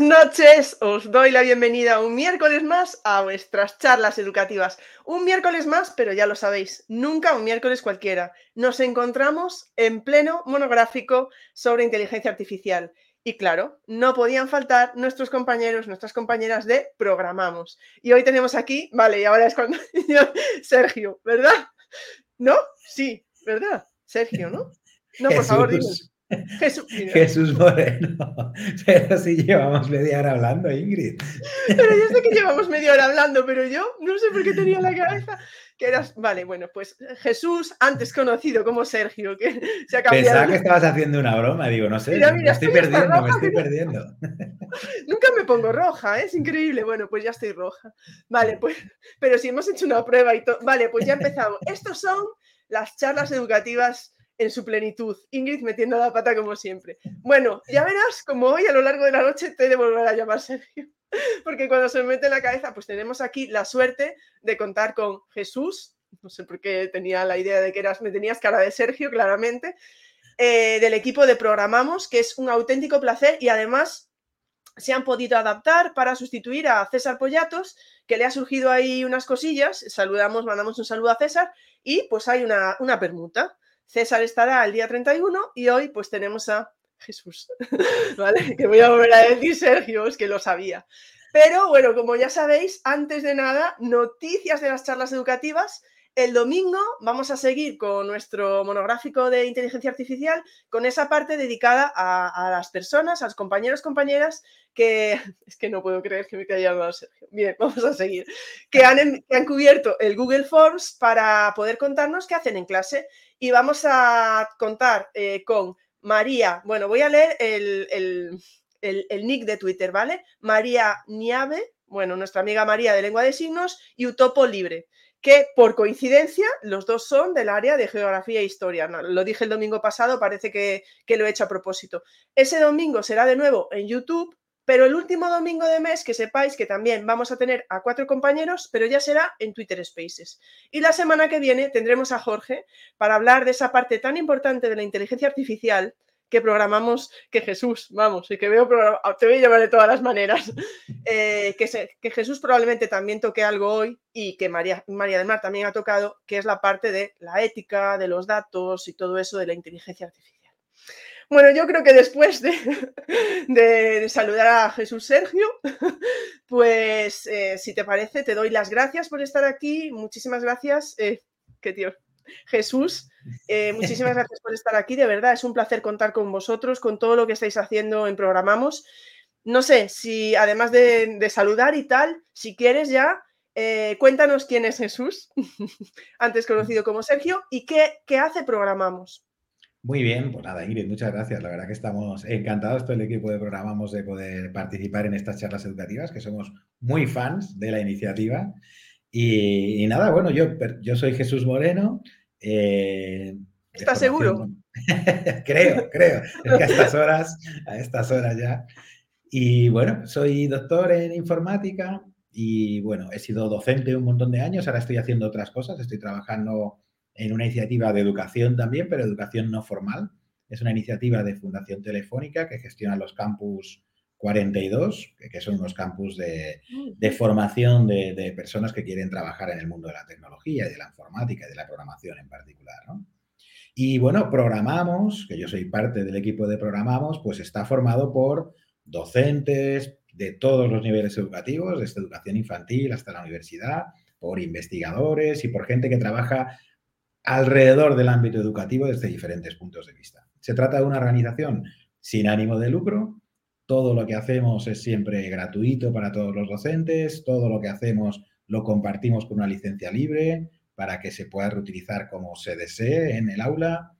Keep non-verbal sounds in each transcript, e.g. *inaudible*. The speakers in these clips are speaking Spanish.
Buenas noches, os doy la bienvenida un miércoles más a vuestras charlas educativas. Un miércoles más, pero ya lo sabéis, nunca un miércoles cualquiera. Nos encontramos en pleno monográfico sobre inteligencia artificial. Y claro, no podían faltar nuestros compañeros, nuestras compañeras de Programamos. Y hoy tenemos aquí, vale, y ahora es cuando *laughs* Sergio, ¿verdad? ¿No? Sí, ¿verdad? Sergio, ¿no? No, por favor, dime. *laughs* Jesús, Moreno. *laughs* Pero si llevamos media hora hablando, Ingrid. Pero yo sé que *laughs* llevamos media hora hablando, pero yo no sé por qué tenía la cabeza que eras. Vale, bueno, pues Jesús, antes conocido como Sergio, que se ha cambiado. Pensaba que estabas haciendo una broma, digo, no sé, me estoy perdiendo, me estoy perdiendo. Nunca me pongo roja, ¿eh? es increíble. Bueno, pues ya estoy roja. Vale, pues, pero si hemos hecho una prueba y todo. Vale, pues ya empezamos. Estos son las charlas educativas en su plenitud. Ingrid metiendo la pata como siempre. Bueno, ya verás como hoy a lo largo de la noche te he de volver a llamar Sergio. *laughs* Porque cuando se me mete en la cabeza, pues tenemos aquí la suerte de contar con Jesús. No sé por qué tenía la idea de que eras, me tenías cara de Sergio, claramente. Eh, del equipo de Programamos, que es un auténtico placer y además se han podido adaptar para sustituir a César Pollatos, que le ha surgido ahí unas cosillas. Saludamos, mandamos un saludo a César y pues hay una, una permuta. César estará el día 31 y hoy pues tenemos a Jesús, *laughs* ¿vale? Que voy a volver a decir Sergio, es que lo sabía. Pero bueno, como ya sabéis, antes de nada, noticias de las charlas educativas. El domingo vamos a seguir con nuestro monográfico de inteligencia artificial, con esa parte dedicada a, las personas, a los compañeros, compañeras, que *laughs* es que no puedo creer que me haya llamado Sergio. Bien, *laughs* vamos a seguir. Que han, que han cubierto el Google Forms para poder contarnos qué hacen en clase y vamos a contar eh, con María. Bueno, voy a leer el, nick de Twitter, ¿vale? María Niave, bueno, nuestra amiga María de Lengua de Signos y Utopo Libre, que por coincidencia los dos son del área de geografía e historia. lo dije el domingo pasado, parece que, que lo he hecho a propósito. Ese domingo será de nuevo en YouTube pero el último domingo de mes, que sepáis que también vamos a tener a cuatro compañeros, pero ya será en Twitter Spaces. Y la semana que viene tendremos a Jorge para hablar de esa parte tan importante de la inteligencia artificial que programamos, que Jesús, vamos, y que veo, te voy a llamar de todas las maneras, *laughs* eh, que, que, Jesús probablemente también toque algo hoy y que María, María del Mar también ha tocado, que es la parte de la ética, de los datos y todo eso de la inteligencia artificial. Bueno, yo creo que después de, *laughs* saludar a Jesús Sergio, *laughs* pues eh, si te parece, te doy las gracias por estar aquí. Muchísimas gracias. Eh, qué tío. Jesús, eh, muchísimas *laughs* gracias por estar aquí. De verdad, es un placer contar con vosotros, con todo lo que estáis haciendo en Programamos. No sé si además de, saludar y tal, si quieres ya, cuéntanos quién es Jesús, antes conocido como Sergio, y qué, qué hace Programamos. Muy bien, pues nada, Ingrid, muchas gracias. La verdad que estamos encantados, todo el equipo de programamos, de poder participar en estas charlas educativas, que somos muy fans de la iniciativa. Y, nada, bueno, yo, yo soy Jesús Moreno. Eh, ¿Estás seguro? *laughs* creo, creo. Es que a estas horas, a estas horas ya. Y bueno, soy doctor en informática y bueno, he sido docente un montón de años, ahora estoy haciendo otras cosas, estoy trabajando en una iniciativa de educación también, pero educación no formal. Es una iniciativa de Fundación Telefónica que gestiona los campus 42, que son unos campus de, formación de, personas que quieren trabajar en el mundo de la tecnología y de la informática y de la programación en particular. Y bueno, programamos, que yo soy parte del equipo de programamos, pues está formado por docentes de todos los niveles educativos, desde educación infantil hasta la universidad, por investigadores y por gente que trabaja alrededor del ámbito educativo desde diferentes puntos de vista. Se trata de una organización sin ánimo de lucro. Todo lo que hacemos es siempre gratuito para todos los docentes. Todo lo que hacemos lo compartimos con una licencia libre para que se pueda reutilizar como se desee en el aula.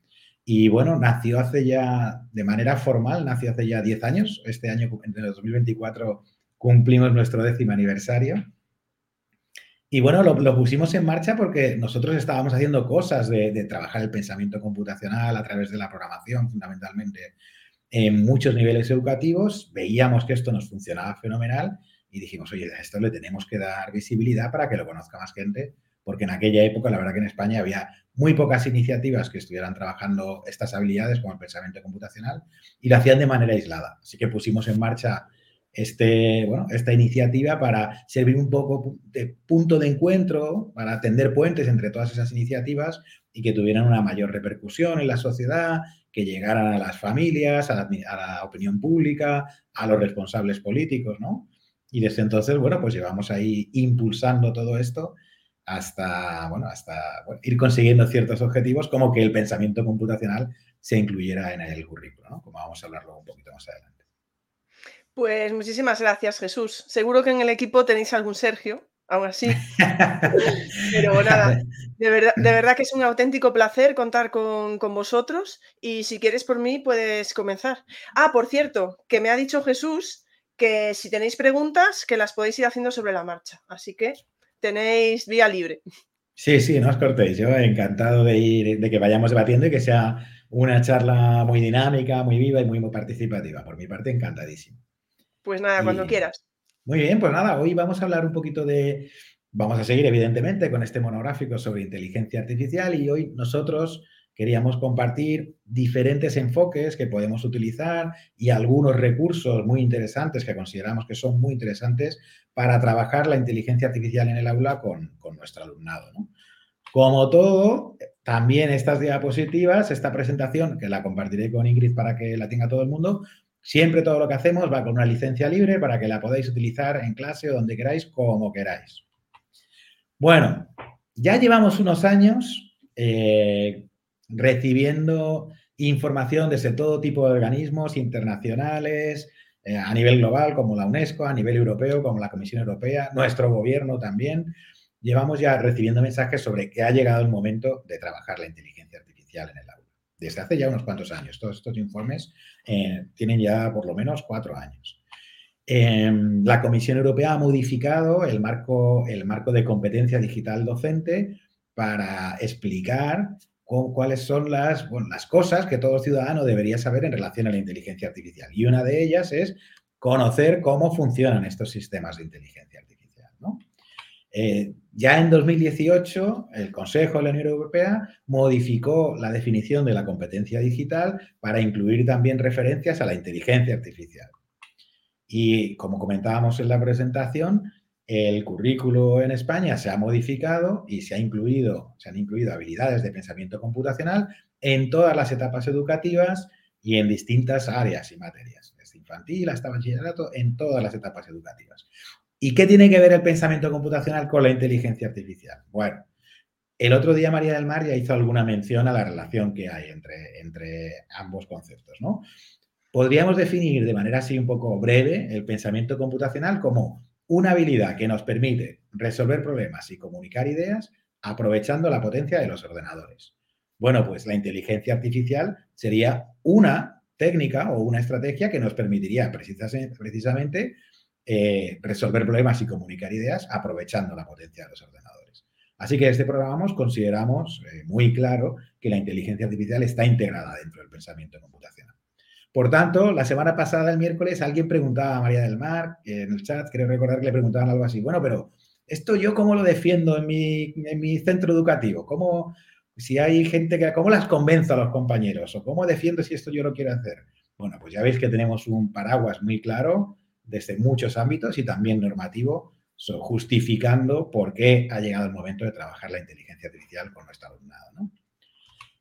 Y bueno, nació hace ya, de manera formal, nació hace ya 10 años. Este año, en el 2024, cumplimos nuestro décimo aniversario. Y bueno, lo, pusimos en marcha porque nosotros estábamos haciendo cosas de, trabajar el pensamiento computacional a través de la programación, fundamentalmente, en muchos niveles educativos. Veíamos que esto nos funcionaba fenomenal y dijimos, oye, a esto le tenemos que dar visibilidad para que lo conozca más gente, porque en aquella época, la verdad que en España había muy pocas iniciativas que estuvieran trabajando estas habilidades como el pensamiento computacional y lo hacían de manera aislada. Así que pusimos en marcha este, bueno, esta iniciativa para servir un poco de punto de encuentro, para tender puentes entre todas esas iniciativas y que tuvieran una mayor repercusión en la sociedad, que llegaran a las familias, a la, opinión pública, a los responsables políticos, ¿no? Y desde entonces, bueno, pues llevamos ahí impulsando todo esto hasta, bueno, hasta ir consiguiendo ciertos objetivos, como que el pensamiento computacional se incluyera en el currículo, ¿no? Como vamos a hablarlo un poquito más adelante. Pues muchísimas gracias, Jesús. Seguro que en el equipo tenéis algún Sergio, aún así. *laughs* Pero nada, de verdad, de verdad, que es un auténtico placer contar con, con, vosotros y si quieres por mí puedes comenzar. Ah, por cierto, que me ha dicho Jesús que si tenéis preguntas, que las podéis ir haciendo sobre la marcha. Así que tenéis vía libre. Sí, sí, no os cortéis. Yo encantado de ir, de que vayamos debatiendo y que sea una charla muy dinámica, muy viva y muy, muy participativa. Por mi parte, encantadísimo. Pues nada, y... cuando quieras. Muy bien, pues nada, hoy vamos a hablar un poquito de. Vamos a seguir, evidentemente, con este monográfico sobre inteligencia artificial y hoy nosotros queríamos compartir diferentes enfoques que podemos utilizar y algunos recursos muy interesantes que consideramos que son muy interesantes para trabajar la inteligencia artificial en el aula con, con nuestro alumnado. ¿no? Como todo, también estas diapositivas, esta presentación, que la compartiré con Ingrid para que la tenga todo el mundo, siempre todo lo que hacemos va con una licencia libre para que la podáis utilizar en clase o donde queráis, como queráis. Bueno, ya llevamos unos años eh, recibiendo información desde todo tipo de organismos internacionales, eh, a nivel global, como la UNESCO, a nivel europeo, como la Comisión Europea, nuestro gobierno también. Llevamos ya recibiendo mensajes sobre que ha llegado el momento de trabajar la inteligencia artificial en el aula. Desde hace ya unos cuantos años. Todos estos informes eh, tienen ya por lo menos cuatro años. Eh, la Comisión Europea ha modificado el marco, el marco de competencia digital docente para explicar cuáles son las cosas que todo ciudadano debería saber en relación a la inteligencia artificial. Y una de ellas es conocer cómo funcionan estos sistemas de inteligencia artificial. ¿no? Eh, ya en 2018, el Consejo de la Unión Europea modificó la definición de la competencia digital para incluir también referencias a la inteligencia artificial. Y como comentábamos en la presentación, el currículo en España se ha modificado y se, ha incluido, se han incluido habilidades de pensamiento computacional en todas las etapas educativas y en distintas áreas y materias, desde infantil hasta bachillerato, en todas las etapas educativas. ¿Y qué tiene que ver el pensamiento computacional con la inteligencia artificial? Bueno, el otro día María del Mar ya hizo alguna mención a la relación que hay entre, entre ambos conceptos, ¿no? Podríamos definir de manera así un poco breve el pensamiento computacional como una habilidad que nos permite resolver problemas y comunicar ideas aprovechando la potencia de los ordenadores. Bueno, pues la inteligencia artificial sería una técnica o una estrategia que nos permitiría precisamente eh, resolver problemas y comunicar ideas aprovechando la potencia de los ordenadores. Así que este programa consideramos eh, muy claro que la inteligencia artificial está integrada dentro del pensamiento computacional. Por tanto, la semana pasada, el miércoles, alguien preguntaba a María del Mar, en el chat, creo recordar que le preguntaban algo así, bueno, pero ¿esto yo cómo lo defiendo en mi, en mi centro educativo? ¿Cómo, si hay gente que, cómo las convenzo a los compañeros? ¿O cómo defiendo si esto yo lo quiero hacer? Bueno, pues ya veis que tenemos un paraguas muy claro desde muchos ámbitos y también normativo, justificando por qué ha llegado el momento de trabajar la inteligencia artificial con nuestro alumnado. ¿no?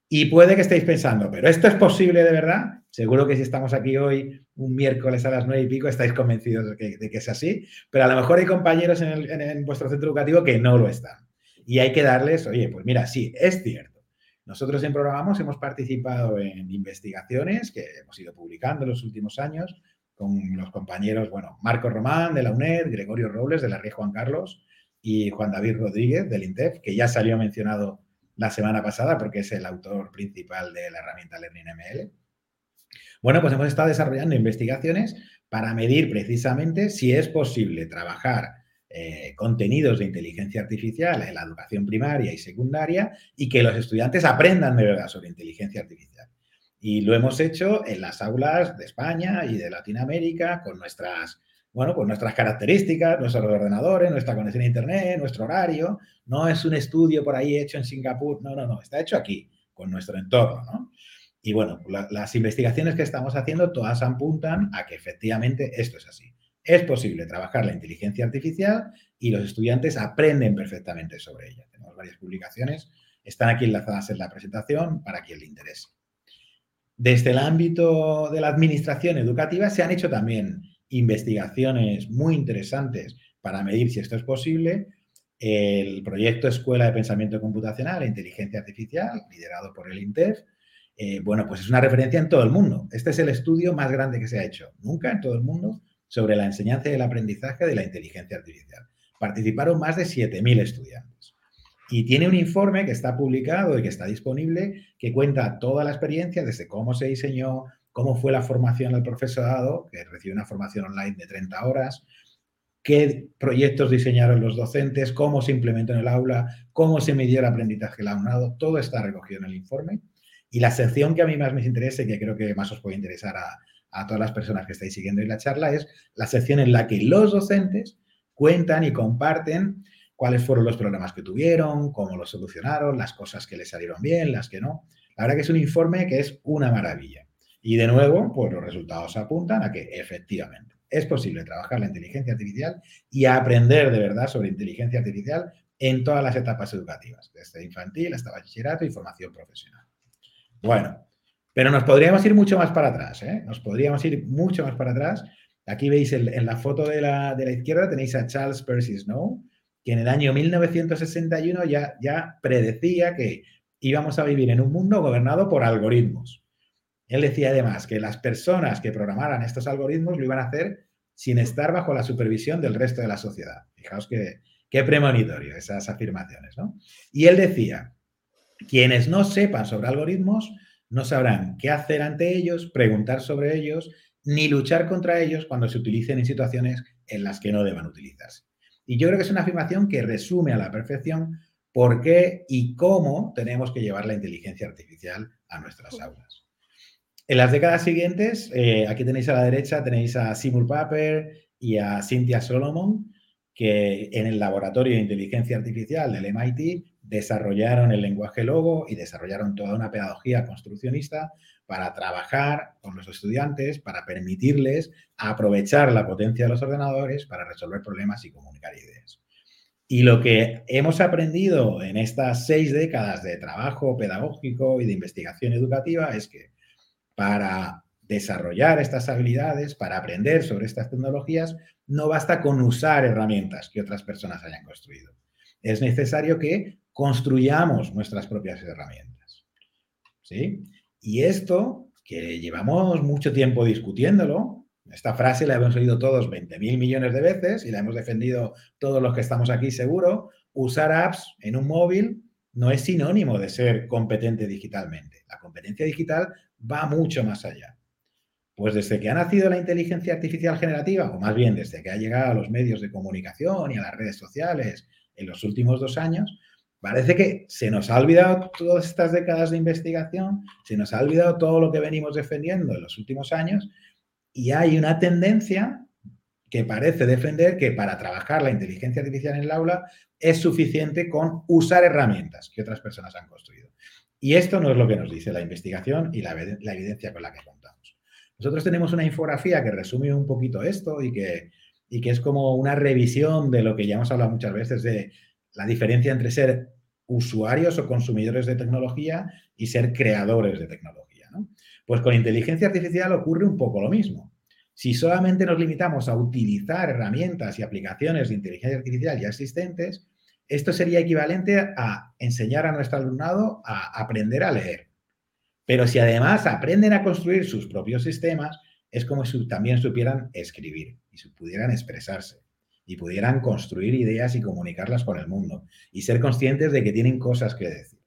Y puede que estéis pensando, ¿pero esto es posible de verdad? Seguro que si estamos aquí hoy, un miércoles a las nueve y pico, estáis convencidos de que, de que es así, pero a lo mejor hay compañeros en, el, en, en, vuestro centro educativo que no lo están. Y hay que darles, oye, pues mira, sí, es cierto. Nosotros en Programamos hemos participado en investigaciones que hemos ido publicando en los últimos años con los compañeros, bueno, Marco Román de la UNED, Gregorio Robles de la Red Juan Carlos y Juan David Rodríguez del INTEF, que ya salió mencionado la semana pasada porque es el autor principal de la herramienta Learning ML. Bueno, pues hemos estado desarrollando investigaciones para medir precisamente si es posible trabajar eh, contenidos de inteligencia artificial en la educación primaria y secundaria y que los estudiantes aprendan de verdad sobre inteligencia artificial. Y lo hemos hecho en las aulas de España y de Latinoamérica con nuestras bueno, pues nuestras características, nuestros ordenadores, nuestra conexión a Internet, nuestro horario. No es un estudio por ahí hecho en Singapur, no, no, no, está hecho aquí, con nuestro entorno, ¿no? Y bueno, las investigaciones que estamos haciendo todas apuntan a que efectivamente esto es así. Es posible trabajar la inteligencia artificial y los estudiantes aprenden perfectamente sobre ella. Tenemos varias publicaciones, están aquí enlazadas en la presentación para quien le interese. Desde el ámbito de la administración educativa se han hecho también investigaciones muy interesantes para medir si esto es posible. El proyecto Escuela de Pensamiento Computacional e Inteligencia Artificial, liderado por el INTEF, eh, bueno, pues es una referencia en todo el mundo. Este es el estudio más grande que se ha hecho nunca en todo el mundo sobre la enseñanza y el aprendizaje de la inteligencia artificial. Participaron más de 7.000 estudiantes. Y tiene un informe que está publicado y que está disponible que cuenta toda la experiencia desde cómo se diseñó, cómo fue la formación del profesorado, que recibió una formación online de 30 horas, qué proyectos diseñaron los docentes, cómo se implementó en el aula, cómo se midió el aprendizaje del alumnado, todo está recogido en el informe. Y la sección que a mí más me interesa y que creo que más os puede interesar a, todas las personas que estáis siguiendo hoy la charla es la sección en la que los docentes cuentan y comparten cuáles fueron los problemas que tuvieron, cómo los solucionaron, las cosas que les salieron bien, las que no. La verdad que es un informe que es una maravilla. Y de nuevo, pues los resultados apuntan a que efectivamente es posible trabajar la inteligencia artificial y aprender de verdad sobre inteligencia artificial en todas las etapas educativas, desde infantil hasta bachillerato y formación profesional. Bueno, pero nos podríamos ir mucho más para atrás, ¿eh? Nos podríamos ir mucho más para atrás. Aquí veis en la foto de la, izquierda tenéis a Charles Percy Snow, que en el año 1961 ya, ya predecía que íbamos a vivir en un mundo gobernado por algoritmos. Él decía además que las personas que programaran estos algoritmos lo iban a hacer sin estar bajo la supervisión del resto de la sociedad. Fijaos qué premonitorio esas afirmaciones, ¿no? Y él decía quienes no sepan sobre algoritmos no sabrán qué hacer ante ellos, preguntar sobre ellos, ni luchar contra ellos cuando se utilicen en situaciones en las que no deban utilizarse. Y yo creo que es una afirmación que resume a la perfección por qué y cómo tenemos que llevar la inteligencia artificial a nuestras aulas. En las décadas siguientes, eh, aquí tenéis a la derecha, tenéis a Seymour Papert y a Cynthia Solomon, que en el laboratorio de inteligencia artificial del MIT desarrollaron el lenguaje logo y desarrollaron toda una pedagogía construccionista para trabajar con los estudiantes, para permitirles aprovechar la potencia de los ordenadores para resolver problemas y comunicar ideas. Y lo que hemos aprendido en estas seis décadas de trabajo pedagógico y de investigación educativa es que para desarrollar estas habilidades, para aprender sobre estas tecnologías, no basta con usar herramientas que otras personas hayan construido. Es necesario que construyamos nuestras propias herramientas. ¿Sí? Y esto, que llevamos mucho tiempo discutiéndolo, esta frase la hemos oído todos 20 mil millones de veces y la hemos defendido todos los que estamos aquí seguro, usar apps en un móvil no es sinónimo de ser competente digitalmente. La competencia digital va mucho más allá. Pues desde que ha nacido la inteligencia artificial generativa, o más bien desde que ha llegado a los medios de comunicación y a las redes sociales en los últimos dos años, Parece que se nos ha olvidado todas estas décadas de investigación, se nos ha olvidado todo lo que venimos defendiendo en los últimos años y hay una tendencia que parece defender que para trabajar la inteligencia artificial en el aula es suficiente con usar herramientas que otras personas han construido. Y esto no es lo que nos dice la investigación y la, evidencia con la que contamos. Nosotros tenemos una infografía que resume un poquito esto y que, y que es como una revisión de lo que ya hemos hablado muchas veces de la diferencia entre ser usuarios o consumidores de tecnología y ser creadores de tecnología. Pues con inteligencia artificial ocurre un poco lo mismo. Si solamente nos limitamos a utilizar herramientas y aplicaciones de inteligencia artificial ya existentes, esto sería equivalente a enseñar a nuestro alumnado a aprender a leer. Pero si además aprenden a construir sus propios sistemas, es como si también supieran escribir y pudieran expresarse y pudieran construir ideas y comunicarlas con el mundo y ser conscientes de que tienen cosas que decir.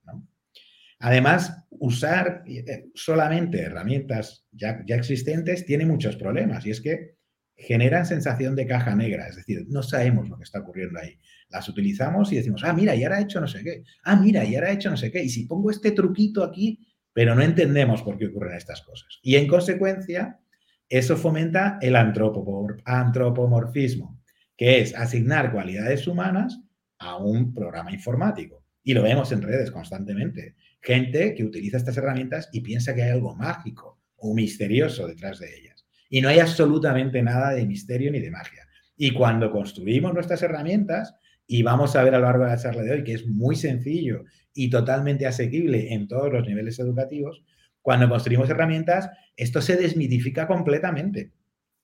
Además, usar eh, solamente herramientas ya, ya existentes tiene muchos problemas y es que generan sensación de caja negra, es decir, no sabemos lo que está ocurriendo ahí. Las utilizamos y decimos, ah, mira, y ahora ha hecho no sé qué, ah, mira, y ahora ha hecho no sé qué, y si pongo este truquito aquí, pero no entendemos por qué ocurren estas cosas. Y en consecuencia, eso fomenta el antropomorfismo, que es asignar cualidades humanas a un programa informático. Y lo vemos en redes constantemente. Gente que utiliza estas herramientas y piensa que hay algo mágico o misterioso detrás de ellas. Y no hay absolutamente nada de misterio ni de magia. Y cuando construimos nuestras herramientas, y vamos a ver a lo largo de la charla de hoy que es muy sencillo y totalmente asequible en todos los niveles educativos, cuando construimos herramientas, esto se desmitifica completamente.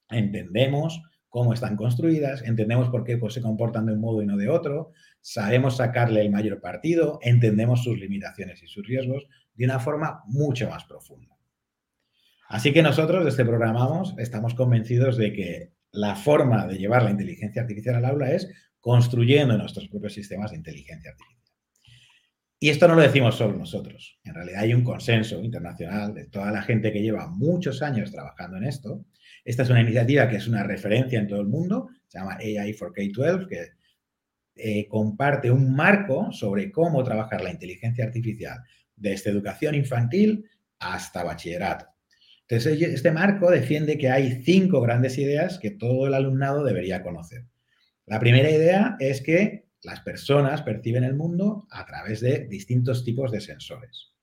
Entendemos cómo están construidas, entendemos por qué pues, se comportan de un modo y no de otro, sabemos sacarle el mayor partido, entendemos sus limitaciones y sus riesgos de una forma mucho más profunda. Así que nosotros desde Programamos estamos convencidos de que la forma de llevar la inteligencia artificial al aula es construyendo nuestros propios sistemas de inteligencia artificial. Y esto no lo decimos solo nosotros. En realidad hay un consenso internacional de toda la gente que lleva muchos años trabajando en esto. Esta es una iniciativa que es una referencia en todo el mundo, se llama AI for K-12, que eh, comparte un marco sobre cómo trabajar la inteligencia artificial desde educación infantil hasta bachillerato. Entonces, este marco defiende que hay cinco grandes ideas que todo el alumnado debería conocer. La primera idea es que las personas perciben el mundo a través de distintos tipos de sensores.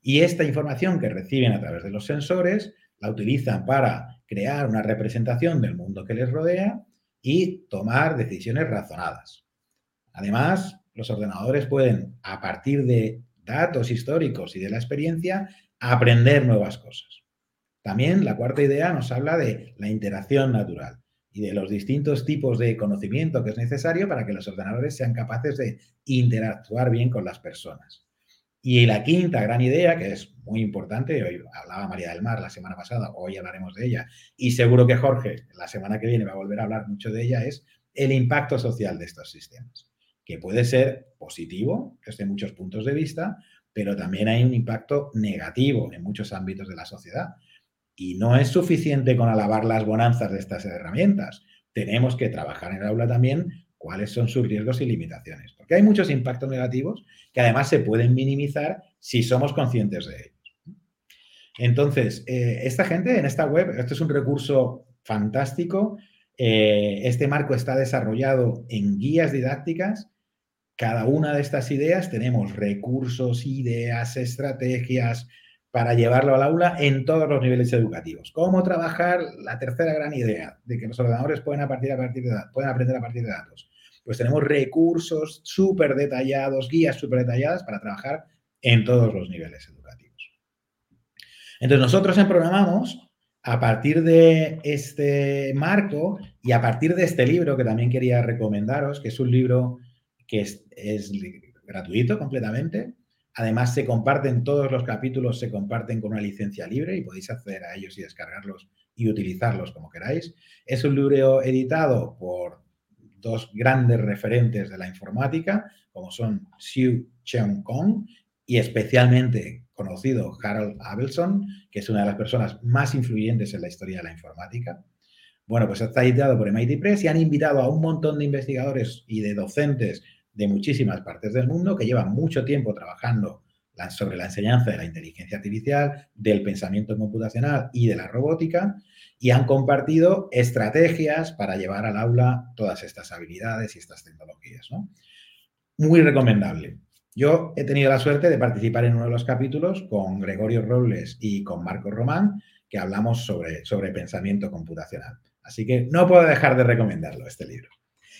Y esta información que reciben a través de los sensores la utilizan para crear una representación del mundo que les rodea y tomar decisiones razonadas. Además, los ordenadores pueden, a partir de datos históricos y de la experiencia, aprender nuevas cosas. También la cuarta idea nos habla de la interacción natural y de los distintos tipos de conocimiento que es necesario para que los ordenadores sean capaces de interactuar bien con las personas. Y la quinta gran idea, que es muy importante, hoy hablaba María del Mar la semana pasada, hoy hablaremos de ella, y seguro que Jorge la semana que viene va a volver a hablar mucho de ella, es el impacto social de estos sistemas, que puede ser positivo desde muchos puntos de vista, pero también hay un impacto negativo en muchos ámbitos de la sociedad. Y no es suficiente con alabar las bonanzas de estas herramientas. Tenemos que trabajar en el aula también cuáles son sus riesgos y limitaciones. Porque hay muchos impactos negativos que además se pueden minimizar si somos conscientes de ellos. Entonces, eh, esta gente en esta web, esto es un recurso fantástico. Eh, este marco está desarrollado en guías didácticas. Cada una de estas ideas tenemos recursos, ideas, estrategias, para llevarlo al aula en todos los niveles educativos. ¿Cómo trabajar la tercera gran idea de que los ordenadores pueden, aprender a partir de datos? Pues tenemos recursos súper detallados, guías súper detalladas para trabajar en todos los niveles educativos. Entonces, nosotros en Programamos, a partir de este marco y a partir de este libro que también quería recomendaros, que es un libro que es, es gratuito completamente, Además, se comparten todos los capítulos, se comparten con una licencia libre y podéis acceder a ellos y descargarlos y utilizarlos como queráis. Es un libro editado por dos grandes referentes de la informática, como son Xu Cheong Kong y especialmente conocido Harold Abelson, que es una de las personas más influyentes en la historia de la informática. Bueno, pues está editado por MIT Press y han invitado a un montón de investigadores y de docentes de muchísimas partes del mundo que llevan mucho tiempo trabajando sobre la enseñanza de la inteligencia artificial, del pensamiento computacional y de la robótica, y han compartido estrategias para llevar al aula todas estas habilidades y estas tecnologías. Muy recomendable. Yo he tenido la suerte de participar en uno de los capítulos con Gregorio Robles y con Marco Román, que hablamos sobre, sobre pensamiento computacional. Así que no puedo dejar de recomendarlo, este libro.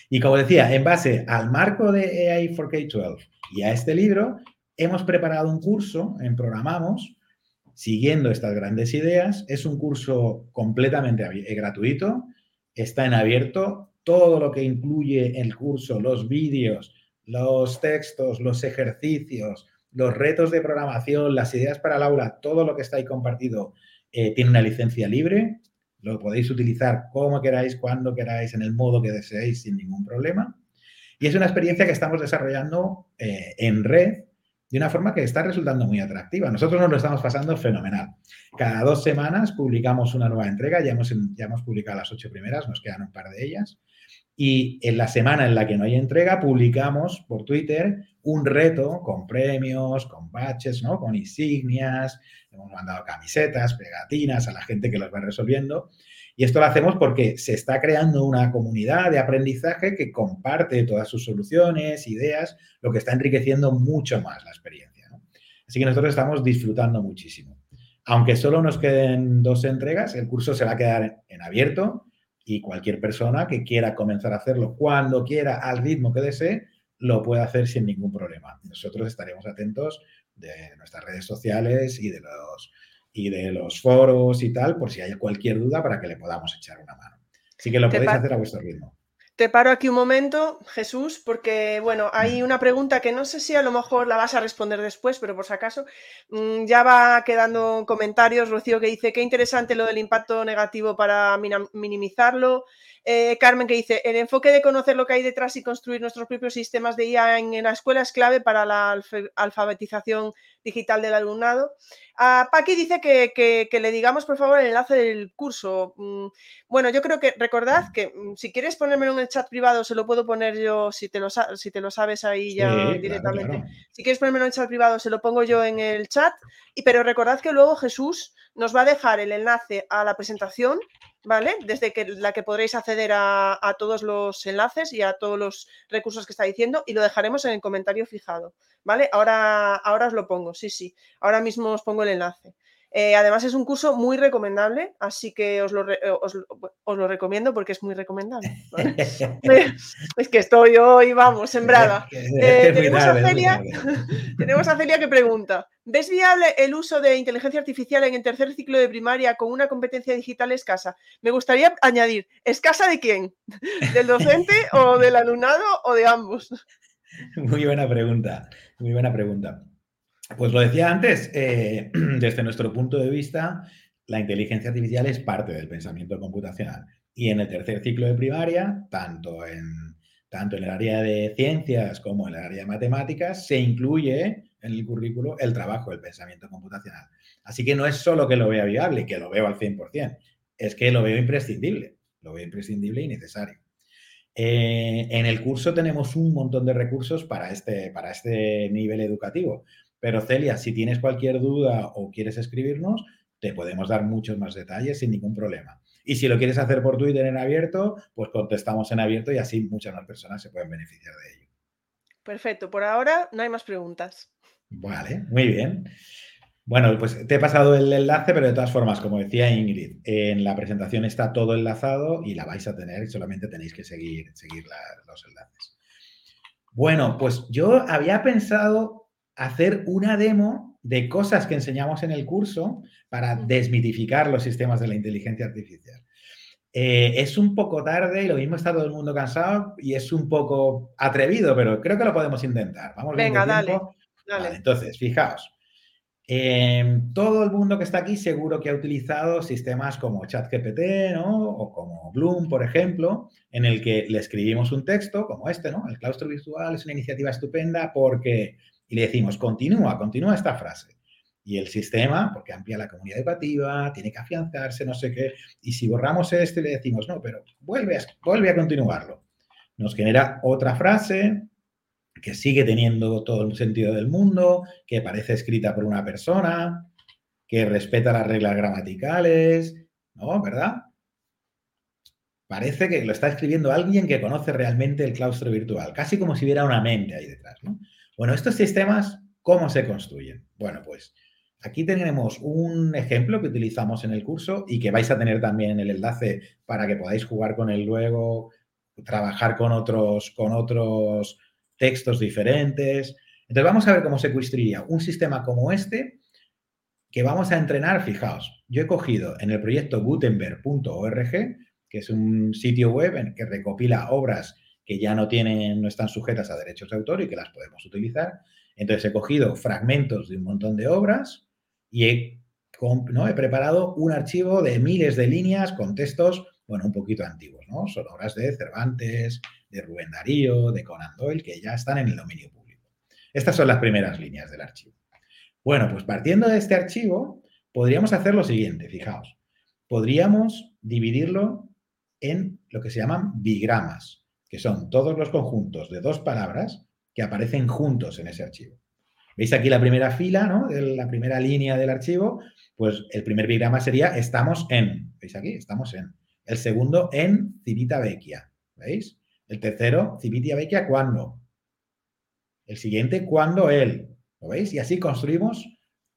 Y como decía, en base al marco de AI for K-12 y a este libro, hemos preparado un curso en Programamos, siguiendo estas grandes ideas. Es un curso completamente eh, gratuito, está en abierto. Todo lo que incluye el curso, los vídeos, los textos, los ejercicios, los retos de programación, las ideas para el aula, todo lo que está ahí compartido eh, tiene una licencia libre. Lo podéis utilizar como queráis, cuando queráis, en el modo que deseéis, sin ningún problema. Y es una experiencia que estamos desarrollando eh, en red de una forma que está resultando muy atractiva. Nosotros nos lo estamos pasando fenomenal. Cada dos semanas publicamos una nueva entrega, ya hemos, ya hemos publicado las ocho primeras, nos quedan un par de ellas. Y en la semana en la que no hay entrega, publicamos por Twitter un reto con premios, con baches, ¿no? Con insignias, hemos mandado camisetas, pegatinas a la gente que los va resolviendo. Y esto lo hacemos porque se está creando una comunidad de aprendizaje que comparte todas sus soluciones, ideas, lo que está enriqueciendo mucho más la experiencia. Así que nosotros estamos disfrutando muchísimo. Aunque solo nos queden dos entregas, el curso se va a quedar en abierto y cualquier persona que quiera comenzar a hacerlo cuando quiera, al ritmo que desee, lo puede hacer sin ningún problema. Nosotros estaremos atentos de nuestras redes sociales y de los y de los foros y tal, por si hay cualquier duda para que le podamos echar una mano. Así que lo podéis hacer a vuestro ritmo. Te paro aquí un momento, Jesús, porque bueno, hay una pregunta que no sé si a lo mejor la vas a responder después, pero por si acaso, mm, ya va quedando comentarios, Rocío, que dice, qué interesante lo del impacto negativo para minimizarlo. Eh, Carmen que dice, el enfoque de conocer lo que hay detrás y construir nuestros propios sistemas de IA en, la escuela es clave para la alfabetización digital del alumnado. A Paqui dice que, le digamos, por favor, el enlace del curso. Mm, bueno, yo creo que recordad que mm, si quieres ponérmelo en el chat privado, se lo puedo poner yo, si te lo, si te lo sabes ahí ya directamente. Si quieres ponérmelo en el chat privado, se lo pongo yo en el chat. Y, pero recordad que luego Jesús nos va a dejar el enlace a la presentación ¿vale? Desde que, la que podréis acceder a, todos los enlaces y a todos los recursos que está diciendo y lo dejaremos en el comentario fijado, ¿vale? Ahora, ahora os lo pongo, sí, sí, ahora mismo os pongo el enlace. Eh, además es un curso muy recomendable, así que os lo, eh, os, recomiendo porque es muy recomendable. *laughs* es que estoy hoy, vamos, sembrada. *laughs* Eh, tenemos, a Celia, *laughs* tenemos a Celia que pregunta, ¿ves viable el uso de inteligencia artificial en el tercer ciclo de primaria con una competencia digital escasa? Me gustaría añadir, ¿escasa de quién? ¿Del docente o del alumnado o de ambos? Muy buena pregunta, muy buena pregunta. Pues lo decía antes, eh, *clears throat* desde nuestro punto de vista, la inteligencia artificial es parte del pensamiento computacional. Y en el tercer ciclo de primaria, tanto en, tanto en el área de ciencias como en el área de matemáticas, se incluye en el currículo el trabajo del pensamiento computacional. Así que no es solo que lo vea viable, que lo veo al 100%, es que lo veo imprescindible, lo veo imprescindible y necesario. Eh, en el curso tenemos un montón de recursos para este, para este nivel educativo. Pero Celia, si tienes cualquier duda o quieres escribirnos, te podemos dar muchos más detalles sin ningún problema. Y si lo quieres hacer por Twitter en abierto, pues contestamos en abierto y así muchas más personas se pueden beneficiar de ello. Perfecto, por ahora no hay más preguntas. Vale, muy bien. Bueno, pues te he pasado el enlace, pero de todas formas, como decía Ingrid, en la presentación está todo enlazado y la vais a tener, solamente tenéis que seguir, seguir los enlaces. Bueno, pues yo había pensado hacer una demo de cosas que enseñamos en el curso para desmitificar los sistemas de la inteligencia artificial. Eh, es un poco tarde y lo mismo está todo el mundo cansado y es un poco atrevido, pero creo que lo podemos intentar. Vamos Venga, dale, Entonces, fijaos. Em, todo el mundo que está aquí seguro que ha utilizado sistemas como ChatGPT ¿no? o como Bloom, por ejemplo, en el que le escribimos un texto como este, ¿no? El claustro virtual es una iniciativa estupenda porque y le decimos, continúa, continúa esta frase. Y el sistema, porque amplía la comunidad educativa, tiene que afianzarse, no sé qué, y si borramos esto le decimos, no, pero vuelve vuelve a continuarlo, nos genera otra frase que sigue teniendo todo el sentido del mundo, que parece escrita por una persona, que respeta las reglas gramaticales, ¿no? ¿Verdad? Parece que lo está escribiendo alguien que conoce realmente el claustro virtual, casi como si hubiera una mente ahí detrás, ¿no? Bueno, estos sistemas, ¿cómo se construyen? Bueno, pues aquí tenemos un ejemplo que utilizamos en el curso y que vais a tener también el enlace para que podáis jugar con él luego, trabajar con otros, con otros textos diferentes. Entonces vamos a ver cómo se construiría un sistema como este que vamos a entrenar, fijaos, yo he cogido en el proyecto gutenberg.org, que es un sitio web en que recopila obras que ya no tienen, no están sujetas a derechos de autor y que las podemos utilizar. Entonces he cogido fragmentos de un montón de obras y he, ¿no? he preparado un archivo de miles de líneas con textos, bueno, un poquito antiguos, ¿no? Son obras de Cervantes, de Rubén Darío, de Conan Doyle, que ya están en el dominio público. Estas son las primeras líneas del archivo. Bueno, pues partiendo de este archivo, podríamos hacer lo siguiente, fijaos. Podríamos dividirlo en lo que se llaman bigramas que son todos los conjuntos de dos palabras que aparecen juntos en ese archivo. ¿Veis aquí la primera fila, ¿no? la primera línea del archivo? Pues el primer bigrama sería estamos en. ¿Veis aquí? Estamos en. El segundo en Civita Vecchia. ¿Veis? El tercero, Civita Vecchia, ¿cuándo? El siguiente, ¿cuándo él? ¿Lo veis? Y así construimos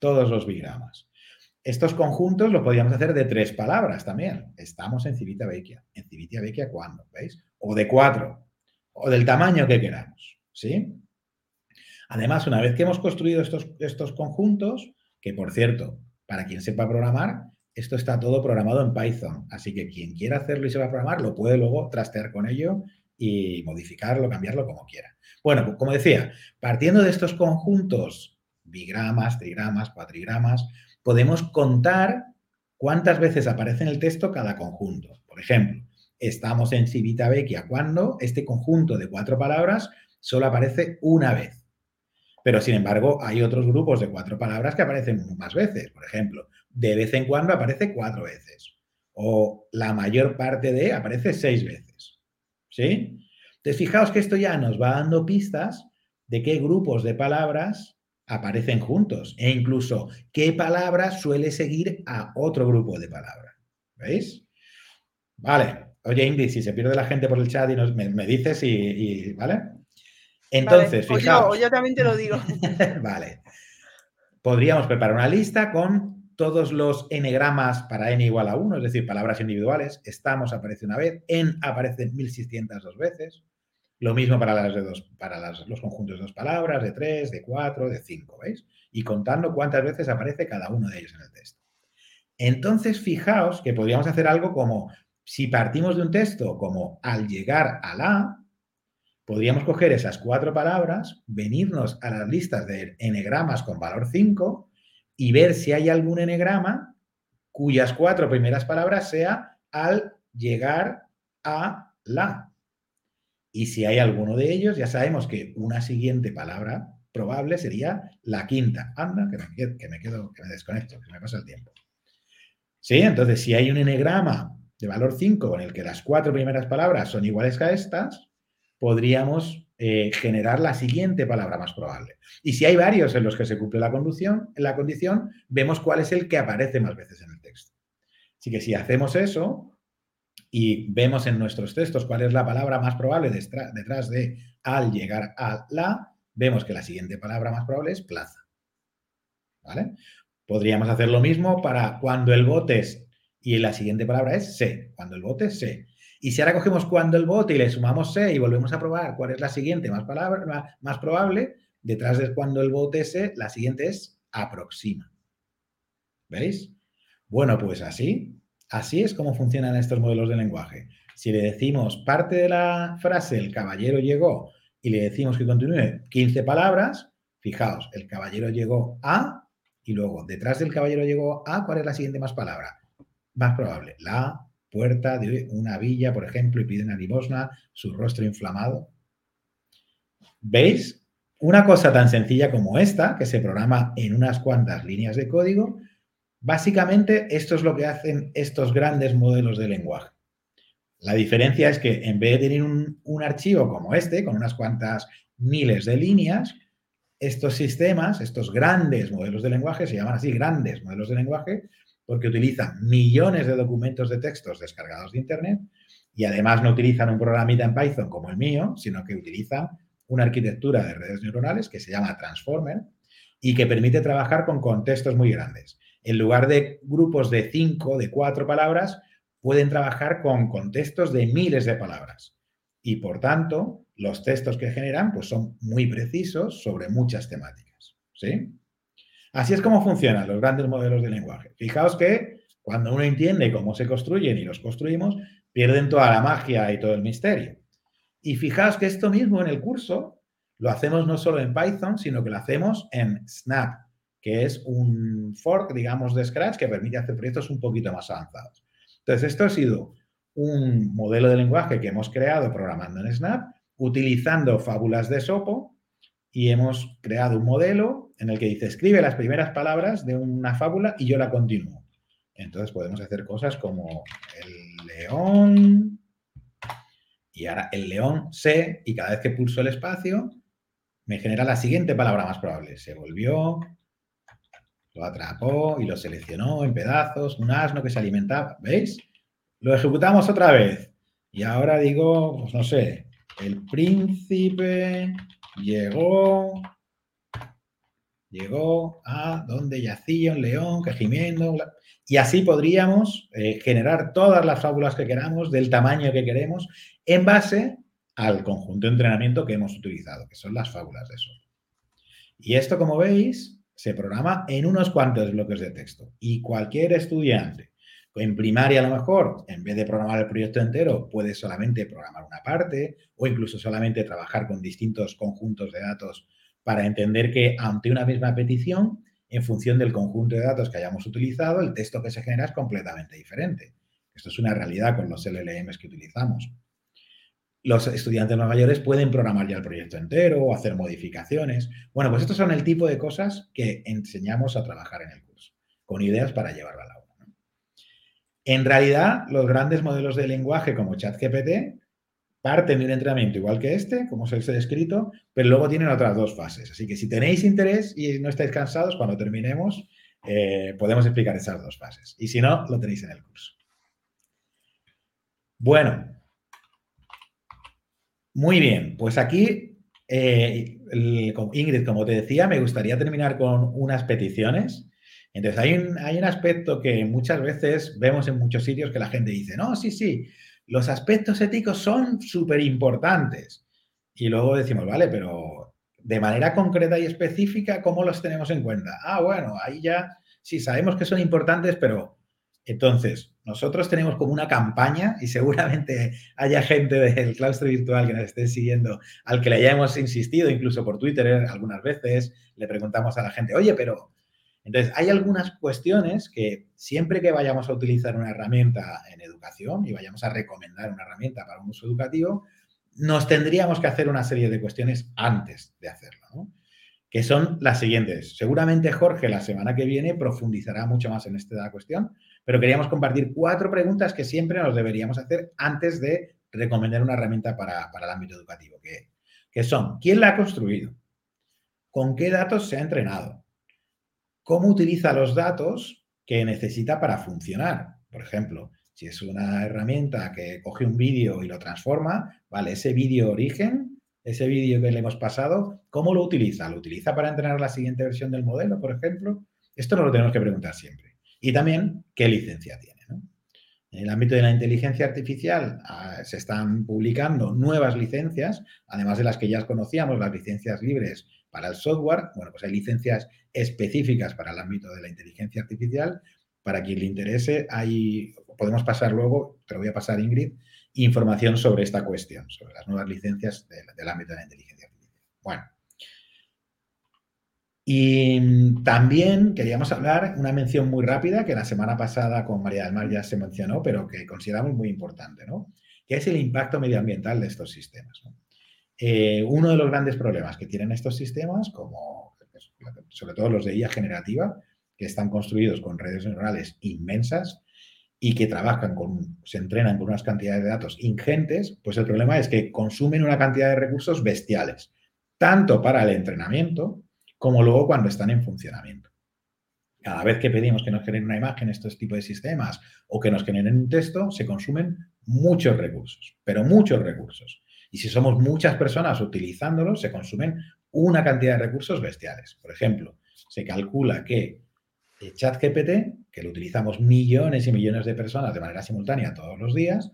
todos los bigramas. Estos conjuntos lo podríamos hacer de tres palabras también. Estamos en Civita Vecchia. En Civita Vecchia, ¿cuándo? ¿Veis? O de cuatro. O del tamaño que queramos. ¿Sí? Además, una vez que hemos construido estos, estos conjuntos, que por cierto, para quien sepa programar, esto está todo programado en Python. Así que quien quiera hacerlo y sepa programar, lo puede luego trastear con ello y modificarlo, cambiarlo como quiera. Bueno, como decía, partiendo de estos conjuntos, bigramas, trigramas, cuatrigramas, podemos contar cuántas veces aparece en el texto cada conjunto. Por ejemplo, estamos en Civita Vecchia cuando este conjunto de cuatro palabras solo aparece una vez. Pero, sin embargo, hay otros grupos de cuatro palabras que aparecen más veces. Por ejemplo, de vez en cuando aparece cuatro veces. O la mayor parte de aparece seis veces. ¿Sí? Entonces, fijaos que esto ya nos va dando pistas de qué grupos de palabras aparecen juntos e incluso qué palabra suele seguir a otro grupo de palabras. ¿Veis? Vale. Oye, Indy, si se pierde la gente por el chat y nos, me, dices y, ¿vale? Entonces, vale, fijaos. Yo, también te lo digo. *laughs* vale. Podríamos preparar una lista con todos los enegramas para n igual a 1, es decir, palabras individuales. Estamos aparece una vez, en aparece 1602 veces. Lo mismo para, las de dos, para los conjuntos de dos palabras, de tres, de cuatro, de cinco, ¿veis? Y contando cuántas veces aparece cada uno de ellos en el texto. Entonces, fijaos que podríamos hacer algo como, si partimos de un texto como al llegar a la, podríamos coger esas cuatro palabras, venirnos a las listas de enegramas con valor 5 y ver si hay algún enegrama cuyas cuatro primeras palabras sea al llegar a la. Y si hay alguno de ellos, ya sabemos que una siguiente palabra probable sería la quinta. Anda, que me, que me quedo, que me desconecto, que me pasa el tiempo. Sí, entonces si hay un enegrama de valor 5 en el que las cuatro primeras palabras son iguales a estas, podríamos eh, generar la siguiente palabra más probable. Y si hay varios en los que se cumple la, conducción, la condición, vemos cuál es el que aparece más veces en el texto. Así que si hacemos eso, y vemos en nuestros textos cuál es la palabra más probable detrás de al llegar a la, vemos que la siguiente palabra más probable es plaza. ¿Vale? Podríamos hacer lo mismo para cuando el bote es y la siguiente palabra es se, cuando el bote es se. Y si ahora cogemos cuando el bote y le sumamos se y volvemos a probar cuál es la siguiente más, palabra, más probable, detrás de cuando el bote es se, la siguiente es aproxima. ¿Veis? Bueno, pues así Así es como funcionan estos modelos de lenguaje. Si le decimos parte de la frase el caballero llegó y le decimos que continúe 15 palabras, fijaos, el caballero llegó a y luego detrás del caballero llegó a, ¿cuál es la siguiente más palabra? Más probable, la puerta de una villa, por ejemplo, y pide una limosna, su rostro inflamado. ¿Veis? Una cosa tan sencilla como esta, que se programa en unas cuantas líneas de código, Básicamente, esto es lo que hacen estos grandes modelos de lenguaje. La diferencia es que en vez de tener un, archivo como este, con unas cuantas miles de líneas, estos sistemas, estos grandes modelos de lenguaje, se llaman así grandes modelos de lenguaje, porque utilizan millones de documentos de textos descargados de Internet y además no utilizan un programita en Python como el mío, sino que utilizan una arquitectura de redes neuronales que se llama Transformer y que permite trabajar con contextos muy grandes en lugar de grupos de cinco, de cuatro palabras, pueden trabajar con contextos de miles de palabras. Y por tanto, los textos que generan pues, son muy precisos sobre muchas temáticas. ¿sí? Así es como funcionan los grandes modelos de lenguaje. Fijaos que cuando uno entiende cómo se construyen y los construimos, pierden toda la magia y todo el misterio. Y fijaos que esto mismo en el curso lo hacemos no solo en Python, sino que lo hacemos en Snap, que es un fork, digamos, de Scratch que permite hacer proyectos un poquito más avanzados. Entonces, esto ha sido un modelo de lenguaje que hemos creado programando en Snap, utilizando fábulas de Sopo, y hemos creado un modelo en el que dice, escribe las primeras palabras de una fábula y yo la continúo. Entonces podemos hacer cosas como el león, y ahora el león se, y cada vez que pulso el espacio, me genera la siguiente palabra más probable. Se volvió, lo atrapó y lo seleccionó en pedazos, un asno que se alimentaba. ¿Veis? Lo ejecutamos otra vez. Y ahora digo, pues no sé, el príncipe llegó, llegó a donde yacía un león que gimiendo. Y así podríamos eh, generar todas las fábulas que queramos, del tamaño que queremos, en base al conjunto de entrenamiento que hemos utilizado, que son las fábulas de eso. Y esto, como veis, se programa en unos cuantos bloques de texto. Y cualquier estudiante, en primaria a lo mejor, en vez de programar el proyecto entero, puede solamente programar una parte o incluso solamente trabajar con distintos conjuntos de datos para entender que ante una misma petición, en función del conjunto de datos que hayamos utilizado, el texto que se genera es completamente diferente. Esto es una realidad con los LLMs que utilizamos los estudiantes más mayores pueden programar ya el proyecto entero o hacer modificaciones. Bueno, pues estos son el tipo de cosas que enseñamos a trabajar en el curso, con ideas para llevarlo al aula. En realidad, los grandes modelos de lenguaje como ChatGPT parten de un entrenamiento igual que este, como os he descrito, pero luego tienen otras dos fases. Así que si tenéis interés y no estáis cansados, cuando terminemos, eh, podemos explicar esas dos fases. Y si no, lo tenéis en el curso. Bueno, muy bien, pues aquí, eh, Ingrid, como te decía, me gustaría terminar con unas peticiones. Entonces, hay un, hay un aspecto que muchas veces vemos en muchos sitios que la gente dice, no, sí, sí, los aspectos éticos son súper importantes. Y luego decimos, vale, pero de manera concreta y específica, ¿cómo los tenemos en cuenta? Ah, bueno, ahí ya sí sabemos que son importantes, pero entonces, nosotros tenemos como una campaña y seguramente haya gente del claustro virtual que nos esté siguiendo al que le hayamos insistido, incluso por Twitter ¿eh? algunas veces, le preguntamos a la gente, oye, pero... Entonces, hay algunas cuestiones que siempre que vayamos a utilizar una herramienta en educación y vayamos a recomendar una herramienta para un uso educativo, nos tendríamos que hacer una serie de cuestiones antes de hacerlo, ¿no? que son las siguientes. Seguramente Jorge la semana que viene profundizará mucho más en esta cuestión, pero queríamos compartir cuatro preguntas que siempre nos deberíamos hacer antes de recomendar una herramienta para, el ámbito educativo, que, que son, ¿quién la ha construido? ¿Con qué datos se ha entrenado? ¿Cómo utiliza los datos que necesita para funcionar? Por ejemplo, si es una herramienta que coge un vídeo y lo transforma, vale, ese vídeo origen, ese vídeo que le hemos pasado, ¿cómo lo utiliza? ¿Lo utiliza para entrenar la siguiente versión del modelo, por ejemplo? Esto no lo tenemos que preguntar siempre. Y también qué licencia tiene. En el ámbito de la inteligencia artificial ah, se están publicando nuevas licencias, además de las que ya conocíamos, las licencias libres para el software. Bueno, pues hay licencias específicas para el ámbito de la inteligencia artificial. Para quien le interese, hay, podemos pasar luego, te lo voy a pasar Ingrid, información sobre esta cuestión, sobre las nuevas licencias del ámbito de la inteligencia artificial. Bueno, y también queríamos hablar una mención muy rápida que la semana pasada con María del Mar ya se mencionó, pero que consideramos muy importante, ¿no? Que es el impacto medioambiental de estos sistemas. Eh, uno de los grandes problemas que tienen estos sistemas, como sobre todo los de IA generativa, que están construidos con redes neuronales inmensas y que trabajan con, se entrenan con unas cantidades de datos ingentes, pues el problema es que consumen una cantidad de recursos bestiales, tanto para el entrenamiento, como luego cuando están en funcionamiento. Cada vez que pedimos que nos generen una imagen estos tipos de sistemas o que nos generen un texto, se consumen muchos recursos, pero muchos recursos. Y si somos muchas personas utilizándolos, se consumen una cantidad de recursos bestiales. Por ejemplo, se calcula que el ChatGPT, que lo utilizamos millones y millones de personas de manera simultánea todos los días,